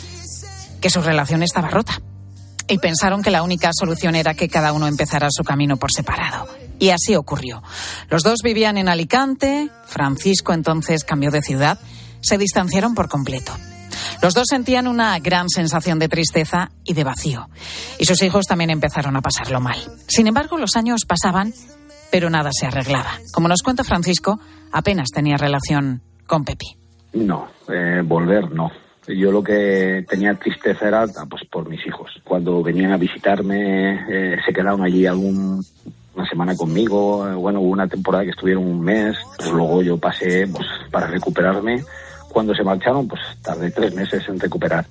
que su relación estaba rota y pensaron que la única solución era que cada uno empezara su camino por separado. Y así ocurrió. Los dos vivían en Alicante, Francisco entonces cambió de ciudad, se distanciaron por completo. Los dos sentían una gran sensación de tristeza y de vacío, y sus hijos también empezaron a pasarlo mal. Sin embargo, los años pasaban, pero nada se arreglaba. Como nos cuenta Francisco, apenas tenía relación con Pepi. No, eh, volver no. Yo lo que tenía tristeza era pues por mis hijos. Cuando venían a visitarme, eh, se quedaron allí algún una semana conmigo. Eh, Bueno, hubo una temporada que estuvieron un mes. Pues luego yo pasé pues, para recuperarme. Cuando se marcharon, pues tardé tres meses en recuperar.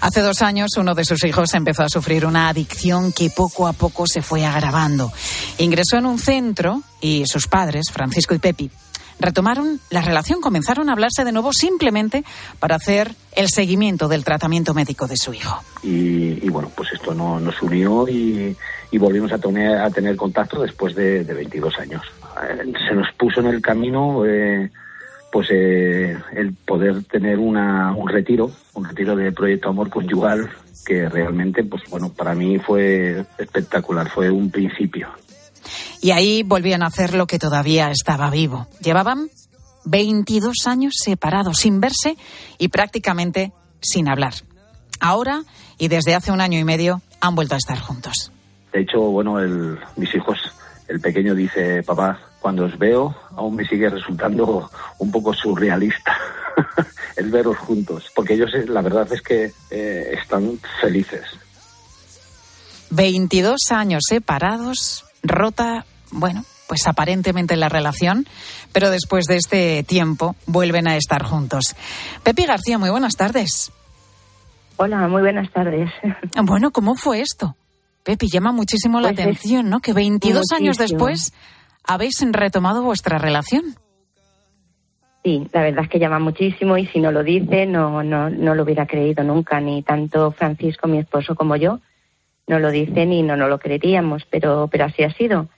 Hace dos años uno de sus hijos empezó a sufrir una adicción que poco a poco se fue agravando. Ingresó en un centro y sus padres, Francisco y Pepi, retomaron la relación, comenzaron a hablarse de nuevo simplemente para hacer el seguimiento del tratamiento médico de su hijo. Y, y bueno, pues esto no, nos unió y, y volvimos a tener, a tener contacto después de, de 22 años. Eh, Se nos puso en el camino eh, pues eh, el poder tener una, un retiro, un retiro de Proyecto Amor Conyugal que realmente, pues bueno, para mí fue espectacular, fue un principio. Y ahí volvían a hacer lo que todavía estaba vivo. Llevaban 22 años separados, sin verse y prácticamente sin hablar. Ahora, y desde hace un año y medio, han vuelto a estar juntos. De hecho, bueno, el, mis hijos, el pequeño dice, papá, cuando os veo, aún me sigue resultando un poco surrealista [laughs] el veros juntos, porque ellos, eh, la verdad es que eh, están felices. 22 años separados, rota, bueno, pues aparentemente la relación, pero después de este tiempo vuelven a estar juntos. Pepi García, muy buenas tardes. Hola, muy buenas tardes. [laughs] Bueno, ¿cómo fue esto? Pepi, llama muchísimo la Pues es atención, ¿no? Que 22 años después habéis retomado vuestra relación. Sí, la verdad es que llama muchísimo y si no lo dice no, no, no lo hubiera creído nunca, ni tanto Francisco, mi esposo, como yo, no lo dicen y no nos lo creeríamos, pero, pero así ha sido.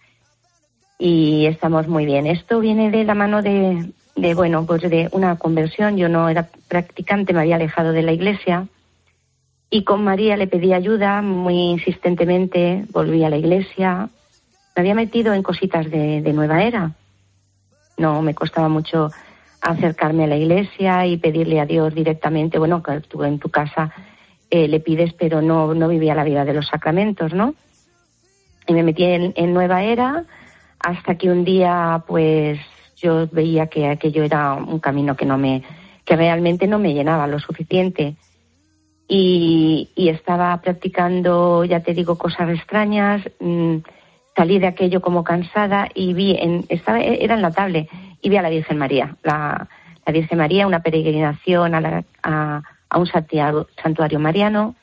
Y estamos muy bien. Esto viene de la mano de, de, bueno, pues de una conversión. Yo no era practicante, me había alejado de la iglesia. Y con María le pedí ayuda muy insistentemente, volví a la iglesia. Había metido en cositas de, nueva era. No me costaba mucho acercarme a la iglesia y pedirle a Dios directamente. Bueno, que tú en tu casa eh, le pides, pero no, no vivía la vida de los sacramentos, ¿no? y me metí en, Nueva Era hasta que un día, pues, yo veía que aquello era un camino que no me, que realmente no me llenaba lo suficiente. Y, y estaba practicando, ya te digo, cosas extrañas. mm, salí de aquello como cansada y vi, en, estaba, era en la tablet, y vi a la Virgen María. La, la Virgen María, una peregrinación a, la- a, un santiago- santuario mariano.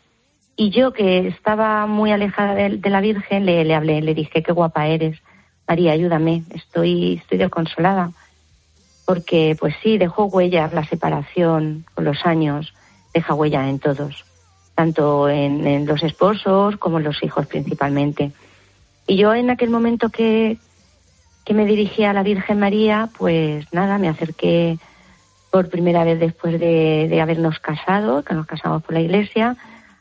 Y yo, que estaba muy alejada de, de la Virgen, le, le hablé, le dije, qué guapa eres. María, ayúdame, estoy, estoy desconsolada. Porque, pues sí, dejó huellas la separación con los años, deja huella en todos, tanto en, en los esposos como en los hijos principalmente. Y yo en aquel momento que, que me dirigí a la Virgen María, pues nada, me acerqué por primera vez después de, de habernos casado, que nos casamos por la iglesia,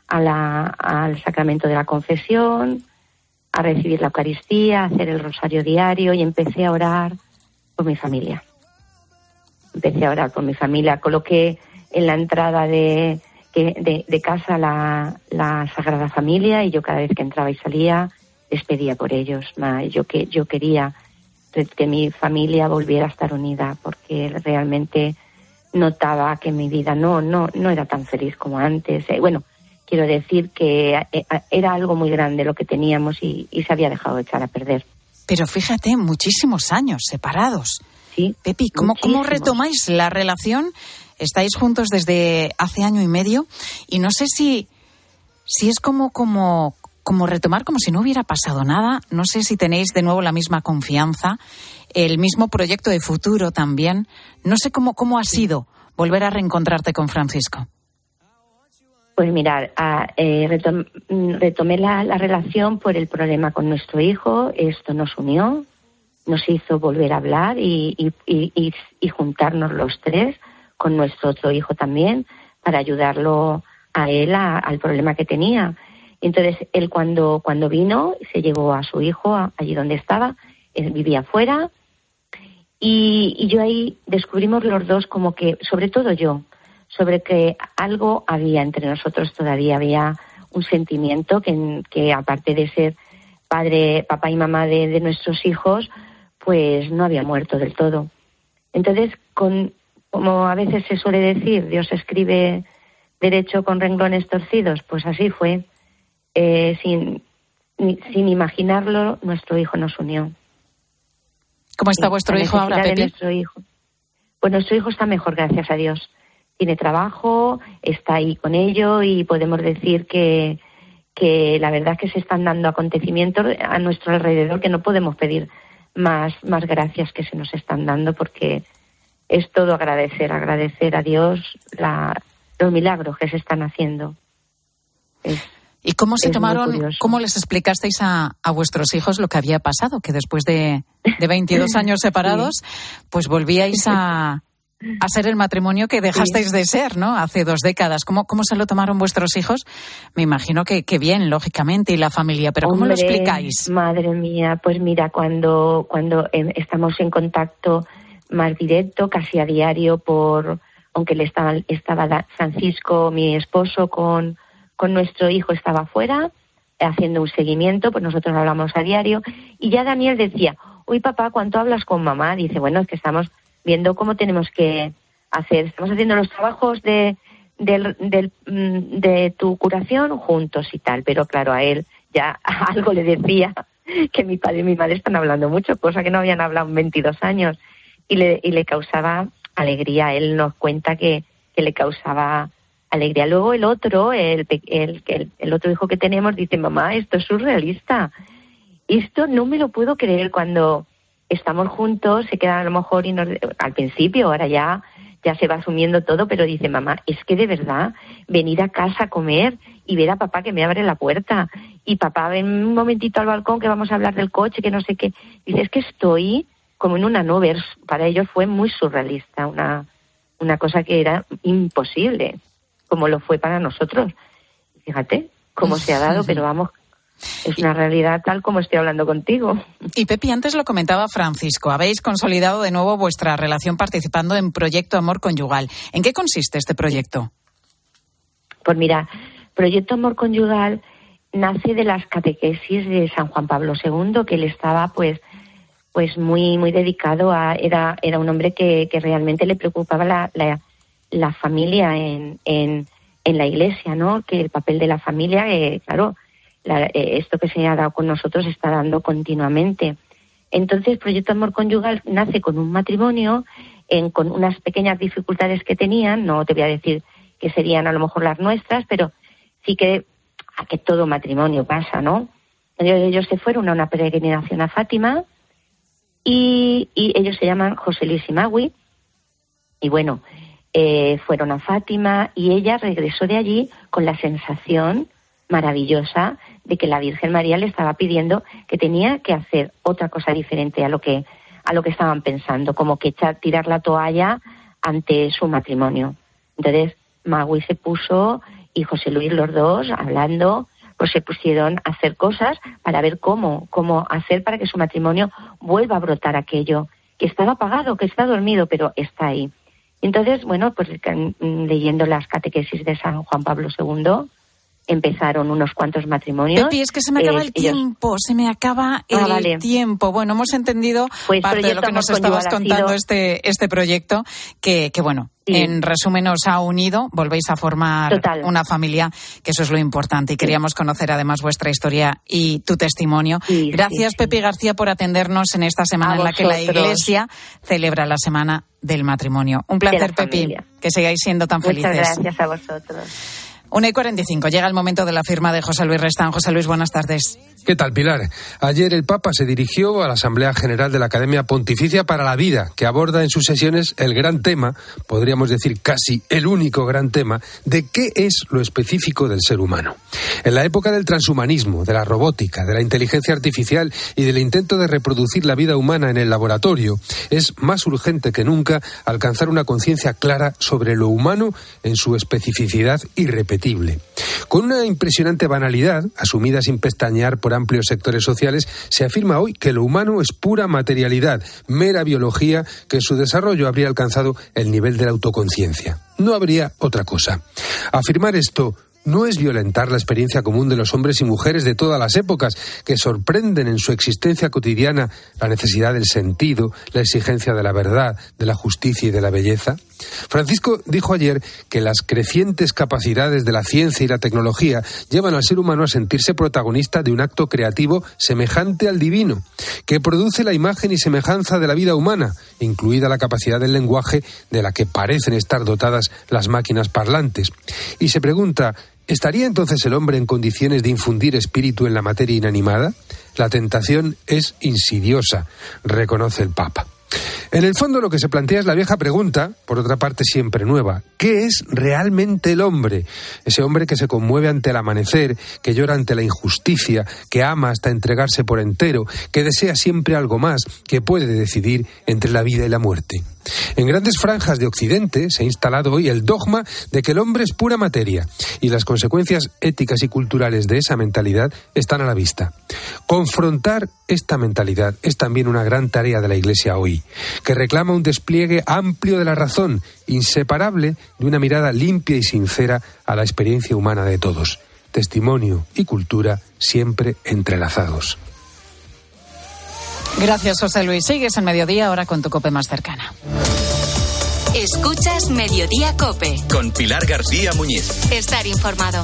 a la, al sacramento de la confesión, a recibir la Eucaristía, a hacer el rosario diario y empecé a orar por mi familia. Empecé a orar por mi familia. Coloqué en la entrada de, de, de casa la, la Sagrada Familia y yo cada vez que entraba y salía les pedía por ellos. Ma, Yo, que, yo quería que mi familia volviera a estar unida porque realmente notaba que mi vida no, no, no era tan feliz como antes. Eh, bueno, quiero decir que eh, era algo muy grande lo que teníamos y, y se había dejado echar a perder. Pero fíjate, muchísimos años separados. Sí. Pepi, ¿cómo, ¿cómo retomáis la relación? Estáis juntos desde hace año y medio y no sé si, si es como, como, como retomar como si no hubiera pasado nada. No sé si tenéis de nuevo la misma confianza, el mismo proyecto de futuro también. No sé cómo, cómo ha sido volver a reencontrarte con Francisco. Pues mirar, a- eh, retom- mm, retomé la, la relación por el problema con nuestro hijo, esto nos unió, nos hizo volver a hablar y, y- y- y- y juntarnos los tres con nuestro otro hijo también para ayudarlo a él a- al problema que tenía. Entonces, él cuando, cuando vino, se llevó a su hijo allí donde estaba, él vivía afuera, y, y yo ahí descubrimos los dos como que, sobre todo yo, sobre que algo había entre nosotros todavía, había un sentimiento que, que aparte de ser padre, papá y mamá de, de nuestros hijos, pues no había muerto del todo. Entonces, con, como a veces se suele decir, Dios escribe derecho con renglones torcidos, pues así fue. Eh, sin, ni- sin imaginarlo, nuestro hijo nos unió. ¿Cómo está vuestro hijo ahora, Pepi? nuestro hijo. Pues nuestro hijo está mejor, gracias a Dios. Tiene trabajo, está ahí con ello y podemos decir que, que la verdad es que se están dando acontecimientos a nuestro alrededor que no podemos pedir más, más gracias que se nos están dando porque es todo agradecer, agradecer a Dios la, los milagros que se están haciendo. Es- ¿Y cómo se es tomaron, cómo les explicasteis a, a vuestros hijos lo que había pasado? Que después de, de 22 [laughs] años separados, pues volvíais a, a ser el matrimonio que dejasteis de ser, ¿no? Hace dos décadas. ¿Cómo, cómo se lo tomaron vuestros hijos? Me imagino que, que bien, lógicamente, y la familia. Pero ¿cómo lo explicáis? Madre mía, pues mira, cuando, cuando eh, estamos en contacto más directo, casi a diario, por aunque le estaba, estaba Francisco, mi esposo, con, con nuestro hijo, estaba afuera haciendo un seguimiento, pues nosotros hablamos a diario, y ya Daniel decía, uy papá, ¿cuánto hablas con mamá? Dice, bueno, es que estamos viendo cómo tenemos que hacer, estamos haciendo los trabajos de, del, del, mm, de tu curación juntos y tal, pero claro, a él ya [laughs] algo le decía que mi padre y mi madre están hablando mucho, cosa que no habían hablado en 22 años, y le, y le causaba alegría. Él nos cuenta que, que le causaba alegría. Luego el otro, el, el, el, otro hijo que tenemos, dice, mamá, esto es surrealista. Esto no me lo puedo creer cuando estamos juntos, se quedan a lo mejor y nos, al principio, ahora ya ya se va asumiendo todo, pero dice mamá, es que de verdad venir a casa a comer y ver a papá que me abre la puerta y papá ven un momentito al balcón que vamos a hablar del coche, que no sé qué. Dice, es que estoy como en una nube. Para ellos fue muy surrealista, una, una cosa que era imposible, como lo fue para nosotros. Fíjate cómo se ha dado, pero vamos, es una realidad tal como estoy hablando contigo. Y Pepi, antes lo comentaba Francisco, habéis consolidado de nuevo vuestra relación participando en Proyecto Amor Conyugal. ¿En qué consiste este proyecto? Pues mira, Proyecto Amor Conyugal nace de las catequesis de San Juan Pablo II, que él estaba pues pues muy muy dedicado a era era un hombre que, que realmente le preocupaba la, la, la familia en, en, en, la iglesia no que el papel de la familia eh, claro la, eh, esto que se ha dado con nosotros está dando continuamente. Entonces proyecto amor conyugal nace con un matrimonio en, con unas pequeñas dificultades que tenían no te voy a decir que serían a lo mejor las nuestras pero sí que a que todo matrimonio pasa no ellos, ellos se fueron a una peregrinación a Fátima y, ellos se llaman José Luis y Magui. Y bueno, eh, fueron a Fátima y ella regresó de allí con la sensación maravillosa de que la Virgen María le estaba pidiendo que tenía que hacer otra cosa diferente a lo que a lo que estaban pensando, como que echar, tirar la toalla ante su matrimonio. Entonces, Magui se puso y José Luis los dos hablando pues se pusieron a hacer cosas para ver cómo, cómo hacer para que su matrimonio vuelva a brotar aquello que estaba apagado, que está dormido, pero está ahí. Entonces, bueno, pues leyendo las catequesis de San Juan Pablo II, empezaron unos cuantos matrimonios. Pepi, es que se me acaba el eh, tiempo, se me acaba ah, el tiempo. Bueno, hemos entendido pues parte de lo que nos estabas contando este, este proyecto, que, que bueno, en resumen os ha unido, volvéis a formar una familia, que eso es lo importante. Y queríamos conocer además vuestra historia y tu testimonio. Gracias, Pepi García, por atendernos en esta semana en la que la Iglesia celebra la Semana del Matrimonio. Un placer, Pepi, que sigáis siendo tan felices. Muchas gracias a vosotros. Una y 45. Llega el momento de la firma de José Luis Restán. José Luis, buenas tardes. ¿Qué tal, Pilar? Ayer el Papa se dirigió a la Asamblea General de la Academia Pontificia para la Vida, que aborda en sus sesiones el gran tema, podríamos decir casi el único gran tema, de qué es lo específico del ser humano. En la época del transhumanismo, de la robótica, de la inteligencia artificial y del intento de reproducir la vida humana en el laboratorio, es más urgente que nunca alcanzar una conciencia clara sobre lo humano en su especificidad Con una impresionante banalidad, asumida sin pestañear por amplios sectores sociales, se afirma hoy que lo humano es pura materialidad, mera biología, que su desarrollo habría alcanzado el nivel de la autoconciencia. No habría otra cosa. Afirmar esto no es violentar la experiencia común de los hombres y mujeres de todas las épocas, que sorprenden en su existencia cotidiana la necesidad del sentido, la exigencia de la verdad, de la justicia y de la belleza? Francisco dijo ayer que las crecientes capacidades de la ciencia y la tecnología llevan al ser humano a sentirse protagonista de un acto creativo semejante al divino, que produce la imagen y semejanza de la vida humana, incluida la capacidad del lenguaje de la que parecen estar dotadas las máquinas parlantes. Y se pregunta, ¿Estaría entonces el hombre en condiciones de infundir espíritu en la materia inanimada? La tentación es insidiosa, reconoce el Papa. En el fondo lo que se plantea es la vieja pregunta, por otra parte siempre nueva, ¿qué es realmente el hombre? Ese hombre que se conmueve ante el amanecer, que llora ante la injusticia, que ama hasta entregarse por entero, que desea siempre algo más, que puede decidir entre la vida y la muerte. En grandes franjas de Occidente se ha instalado hoy el dogma de que el hombre es pura materia y las consecuencias éticas y culturales de esa mentalidad están a la vista. Confrontar esta mentalidad es también una gran tarea de la Iglesia hoy, que reclama un despliegue amplio de la razón, inseparable de una mirada limpia y sincera a la experiencia humana de todos. Testimonio y cultura siempre entrelazados. Gracias, José Luis. Sigues en mediodía ahora con tu cope más cercana. Escuchas Mediodía Cope. Con Pilar García Muñiz. Estar informado.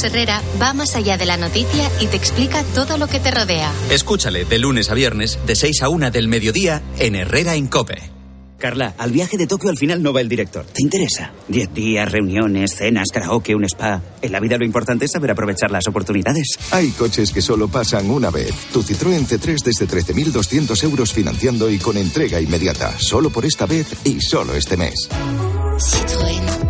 Herrera va más allá de la noticia y te explica todo lo que te rodea. Escúchale de lunes a viernes, de 6 a 1 del mediodía, en Herrera Incope. Carla, al viaje de Tokio al final no va el director. ¿Te interesa? Diez días, reuniones, cenas, karaoke, un spa. En la vida lo importante es saber aprovechar las oportunidades. Hay coches que solo pasan una vez. Tu Citroën C3 desde 13.200 euros financiando y con entrega inmediata. Solo por esta vez y solo este mes. Citroën.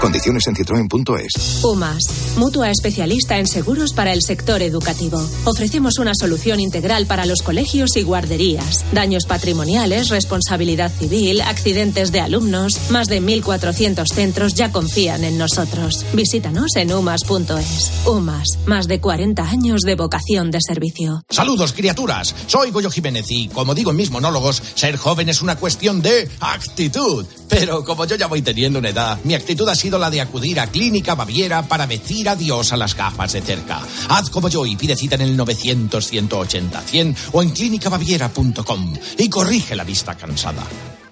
Condiciones en citroen.es. UMAS, mutua especialista en seguros para el sector educativo. Ofrecemos una solución integral para los colegios y guarderías. Daños patrimoniales, responsabilidad civil, accidentes de alumnos. Más de 1.400 centros ya confían en nosotros. Visítanos en umas.es. UMAS, más de 40 años de vocación de servicio. Saludos, criaturas. Soy Goyo Jiménez y, como digo en mis monólogos, ser joven es una cuestión de actitud. Pero como yo ya voy teniendo una edad, mi actitud ha sido la de acudir a Clínica Baviera para decir adiós a las gafas de cerca. Haz como yo y pide cita en el 900-180-100 o en clínicabaviera.com y corrige la vista cansada.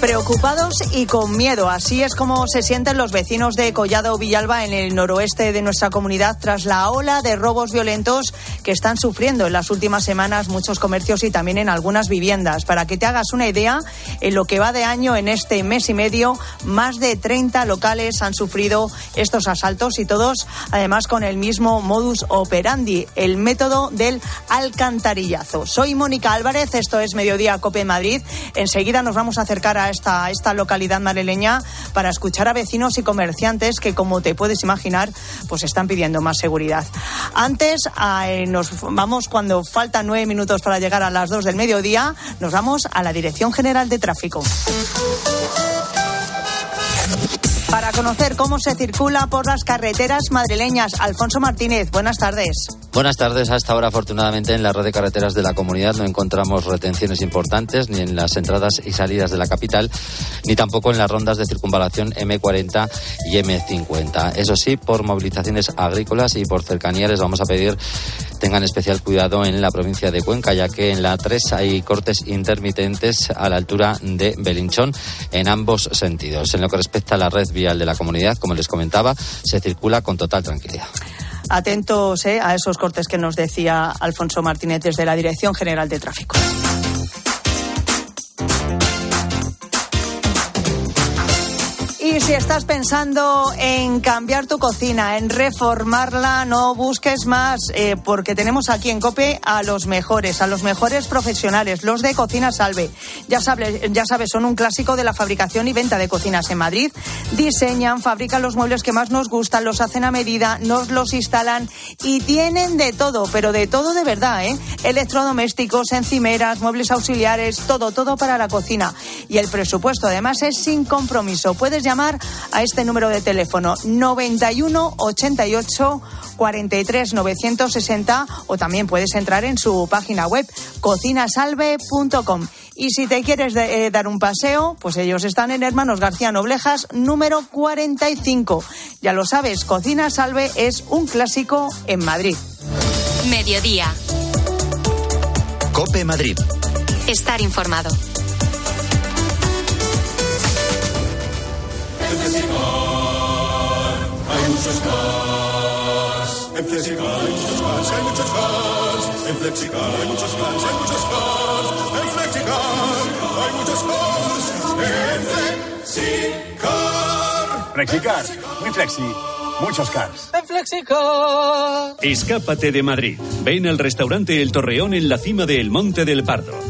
Preocupados y con miedo. Así es como se sienten los vecinos de Collado Villalba en el noroeste de nuestra comunidad tras la ola de robos violentos que están sufriendo en las últimas semanas muchos comercios y también en algunas viviendas. Para que te hagas una idea, en lo que va de año, en este mes y medio, más de 30 locales han sufrido estos asaltos y todos además con el mismo modus operandi, el método del alcantarillazo. Soy Mónica Álvarez, esto es Mediodía Cope Madrid. Enseguida nos vamos a acercar a esta, esta localidad madrileña para escuchar a vecinos y comerciantes que, como te puedes imaginar, pues están pidiendo más seguridad. Antes, eh, nos vamos cuando faltan nueve minutos para llegar a las dos del mediodía, nos vamos a la Dirección General de Tráfico. Para conocer cómo se circula por las carreteras madrileñas, Alfonso Martínez, buenas tardes. Buenas tardes. Hasta ahora, afortunadamente, en la red de carreteras de la comunidad no encontramos retenciones importantes ni en las entradas y salidas de la capital, ni tampoco en las rondas de circunvalación M40 y M50. Eso sí, por movilizaciones agrícolas y por cercanía les vamos a pedir tengan especial cuidado en la provincia de Cuenca, ya que en la 3 hay cortes intermitentes a la altura de Belinchón en ambos sentidos. En lo que respecta a la red vial de la comunidad, como les comentaba, se circula con total tranquilidad. Atentos eh, a esos cortes que nos decía Alfonso Martínez desde la Dirección General de Tráfico. Si estás pensando en cambiar tu cocina, en reformarla, no busques más, eh, porque tenemos aquí en COPE a los mejores, a los mejores profesionales, los de Cocina Salve. Ya sabes, ya sabes, son un clásico de la fabricación y venta de cocinas en Madrid. Diseñan, fabrican los muebles que más nos gustan, los hacen a medida, nos los instalan y tienen de todo, pero de todo de verdad, ¿eh? Electrodomésticos, encimeras, muebles auxiliares, todo, todo para la cocina. Y el presupuesto además es sin compromiso. Puedes llamar a este número de teléfono 91 88 43 960 o también puedes entrar en su página web cocinasalve.com. Y si te quieres eh, dar un paseo, pues ellos están en Hermanos García Noblejas número 45. Ya lo sabes, Cocina Salve es un clásico en Madrid. Mediodía. Cope Madrid. Estar informado. Muchos más. En Flexicar hay muchos más, hay muchos más. En Flexicar hay muchos más, hay muchos más. En Flexicar hay muchos más. En Flexicar. Flexicar, muy flexi, muchos cars. En Flexicar. Escápate de Madrid. Ven al restaurante El Torreón en la cima del Monte del Pardo.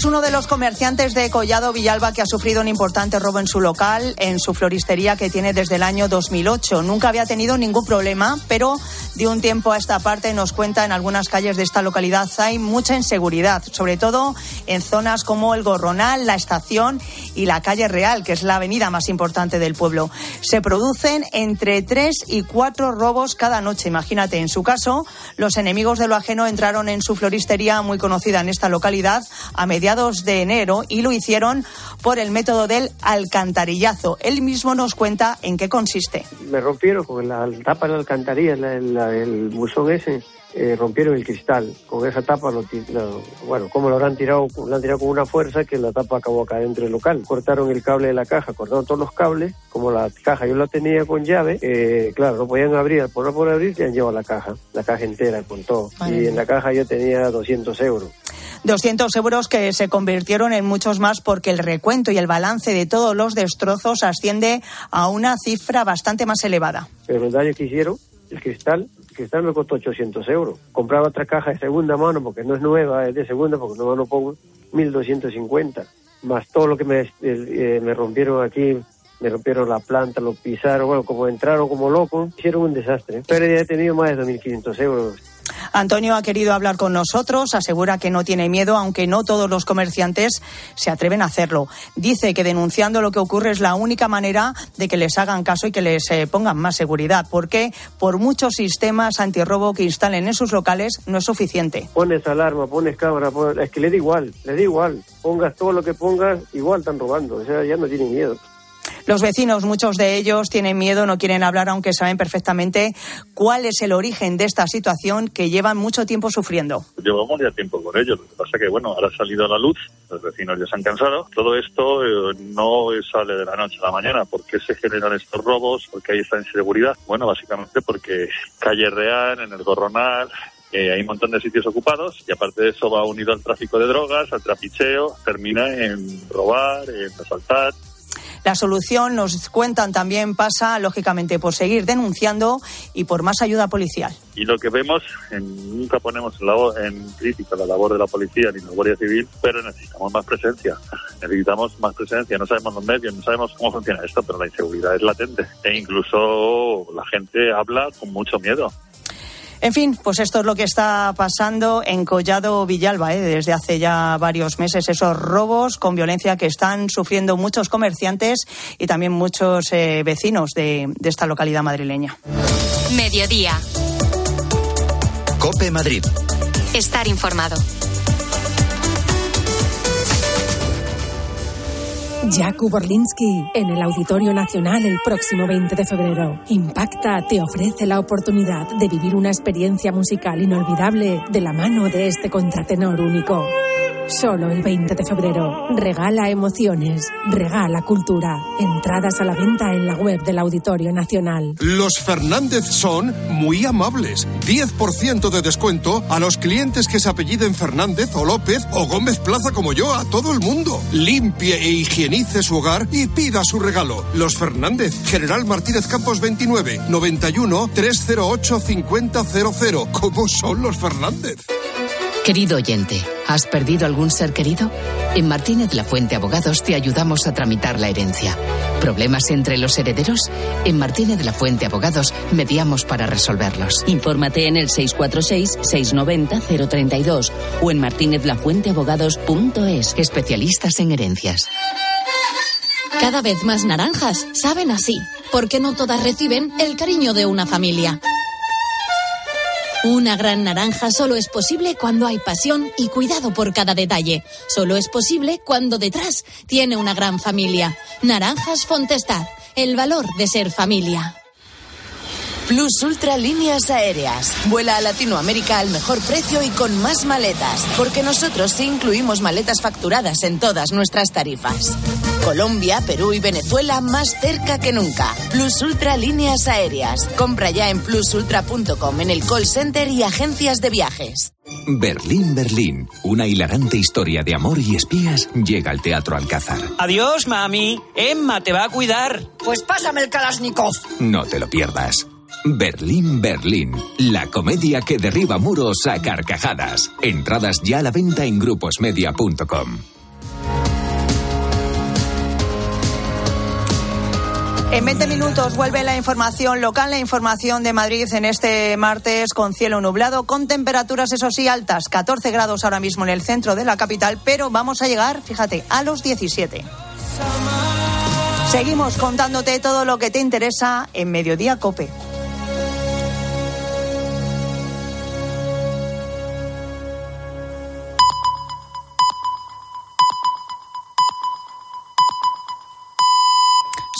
Es uno de los comerciantes de Collado Villalba que ha sufrido un importante robo en su local, en su floristería que tiene desde el año 2008. Nunca había tenido ningún problema, pero de un tiempo a esta parte nos cuenta en algunas calles de esta localidad hay mucha inseguridad, sobre todo en zonas como el Gorronal, la estación y la calle Real, que es la avenida más importante del pueblo. Se producen entre tres y cuatro robos cada noche. Imagínate, en su caso, los enemigos de lo ajeno entraron en su floristería muy conocida en esta localidad a mediados de enero y lo hicieron por el método del alcantarillazo. Él mismo nos cuenta en qué consiste. Me rompieron con la tapa de la el buzón ese, eh, rompieron el cristal. Con esa tapa, lo, lo- bueno, como lo habrán tirado, lo han tirado con una fuerza que la tapa acabó acá dentro del local. Cortaron el cable de la caja, cortaron todos los cables. Como la caja yo la tenía con llave, eh, claro, no podían abrir, por no poder abrir, se han llevado la caja, la caja entera con todo. Y en la caja yo tenía 200 euros. 200 euros que se convirtieron en muchos más porque el recuento y el balance de todos los destrozos asciende a una cifra bastante más elevada. Pero el daño que hicieron, el cristal, el cristal me costó 800 euros. Compraba otra caja de segunda mano porque no es nueva, es de segunda porque no no pongo 1250. Más todo lo que me, eh, me rompieron aquí, me rompieron la planta, lo pisaron, bueno, como entraron como locos, hicieron un desastre. Pero ya he tenido más de 2500 euros. Antonio ha querido hablar con nosotros, asegura que no tiene miedo, aunque no todos los comerciantes se atreven a hacerlo. Dice que denunciando lo que ocurre es la única manera de que les hagan caso y que les eh, pongan más seguridad, porque por muchos sistemas antirrobo que instalen en sus locales no es suficiente. Pones alarma, pones cámara, pones- es que le da igual, le da igual. Pongas todo lo que pongas, igual están robando, o sea, ya no tienen miedo. Los vecinos, muchos de ellos, tienen miedo, no quieren hablar, aunque saben perfectamente cuál es el origen de esta situación que llevan mucho tiempo sufriendo. Llevamos ya tiempo con ello. Lo que pasa que, bueno, ahora ha salido a la luz, los vecinos ya se han cansado. Todo esto eh, no sale de la noche a la mañana. ¿Por qué se generan estos robos? ¿Por qué hay esta inseguridad? Bueno, básicamente porque calle Real, en el Gorronal, eh, hay un montón de sitios ocupados y aparte de eso va unido al tráfico de drogas, al trapicheo, termina en robar, en asaltar. La solución, nos cuentan también, pasa lógicamente por seguir denunciando y por más ayuda policial. Y lo que vemos, nunca ponemos en crítica la labor de la policía ni la Guardia Civil, pero necesitamos más presencia. Necesitamos más presencia. No sabemos los medios, no sabemos cómo funciona esto, pero la inseguridad es latente. E incluso la gente habla con mucho miedo. En fin, pues esto es lo que está pasando en Collado Villalba ¿eh? desde hace ya varios meses. Esos robos con violencia que están sufriendo muchos comerciantes y también muchos eh, vecinos de, de esta localidad madrileña. Mediodía. Cope Madrid. Estar informado. Jakub Orlinsky en el Auditorio Nacional el próximo 20 de febrero. Impacta te ofrece la oportunidad de vivir una experiencia musical inolvidable de la mano de este contratenor único. Solo el 20 de febrero. Regala emociones, regala cultura. Entradas a la venta en la web del Auditorio Nacional. Los Fernández son muy amables. 10% de descuento a los clientes que se apelliden Fernández o López o Gómez Plaza como yo, a todo el mundo. Limpie e higienice su hogar y pida su regalo. Los Fernández, General Martínez Campos 29, 91 308 5000. ¿Cómo son los Fernández? Querido oyente, ¿has perdido algún ser querido? En Martínez La Fuente Abogados te ayudamos a tramitar la herencia. ¿Problemas entre los herederos? En Martínez La Fuente Abogados mediamos para resolverlos. Infórmate en el 646-690-032 o en martinezlafuenteabogados.es. Especialistas en herencias. Cada vez más naranjas saben así, porque no todas reciben el cariño de una familia. Una gran naranja solo es posible cuando hay pasión y cuidado por cada detalle. Solo es posible cuando detrás tiene una gran familia. Naranjas Fontestad, el valor de ser familia. Plus Ultra Líneas Aéreas. Vuela a Latinoamérica al mejor precio y con más maletas, porque nosotros sí incluimos maletas facturadas en todas nuestras tarifas. Colombia, Perú y Venezuela más cerca que nunca. Plus Ultra Líneas Aéreas. Compra ya en plusultra.com en el call center y agencias de viajes. Berlín, Berlín. Una hilarante historia de amor y espías llega al Teatro Alcázar. Adiós, mami. Emma te va a cuidar. Pues pásame el Kalashnikov. No te lo pierdas. Berlín, Berlín. La comedia que derriba muros a carcajadas. Entradas ya a la venta en gruposmedia.com. En 20 minutos vuelve la información local, la información de Madrid en este martes con cielo nublado, con temperaturas, eso sí, altas, 14 grados ahora mismo en el centro de la capital, pero vamos a llegar, fíjate, a los 17. Seguimos contándote todo lo que te interesa en Mediodía Cope.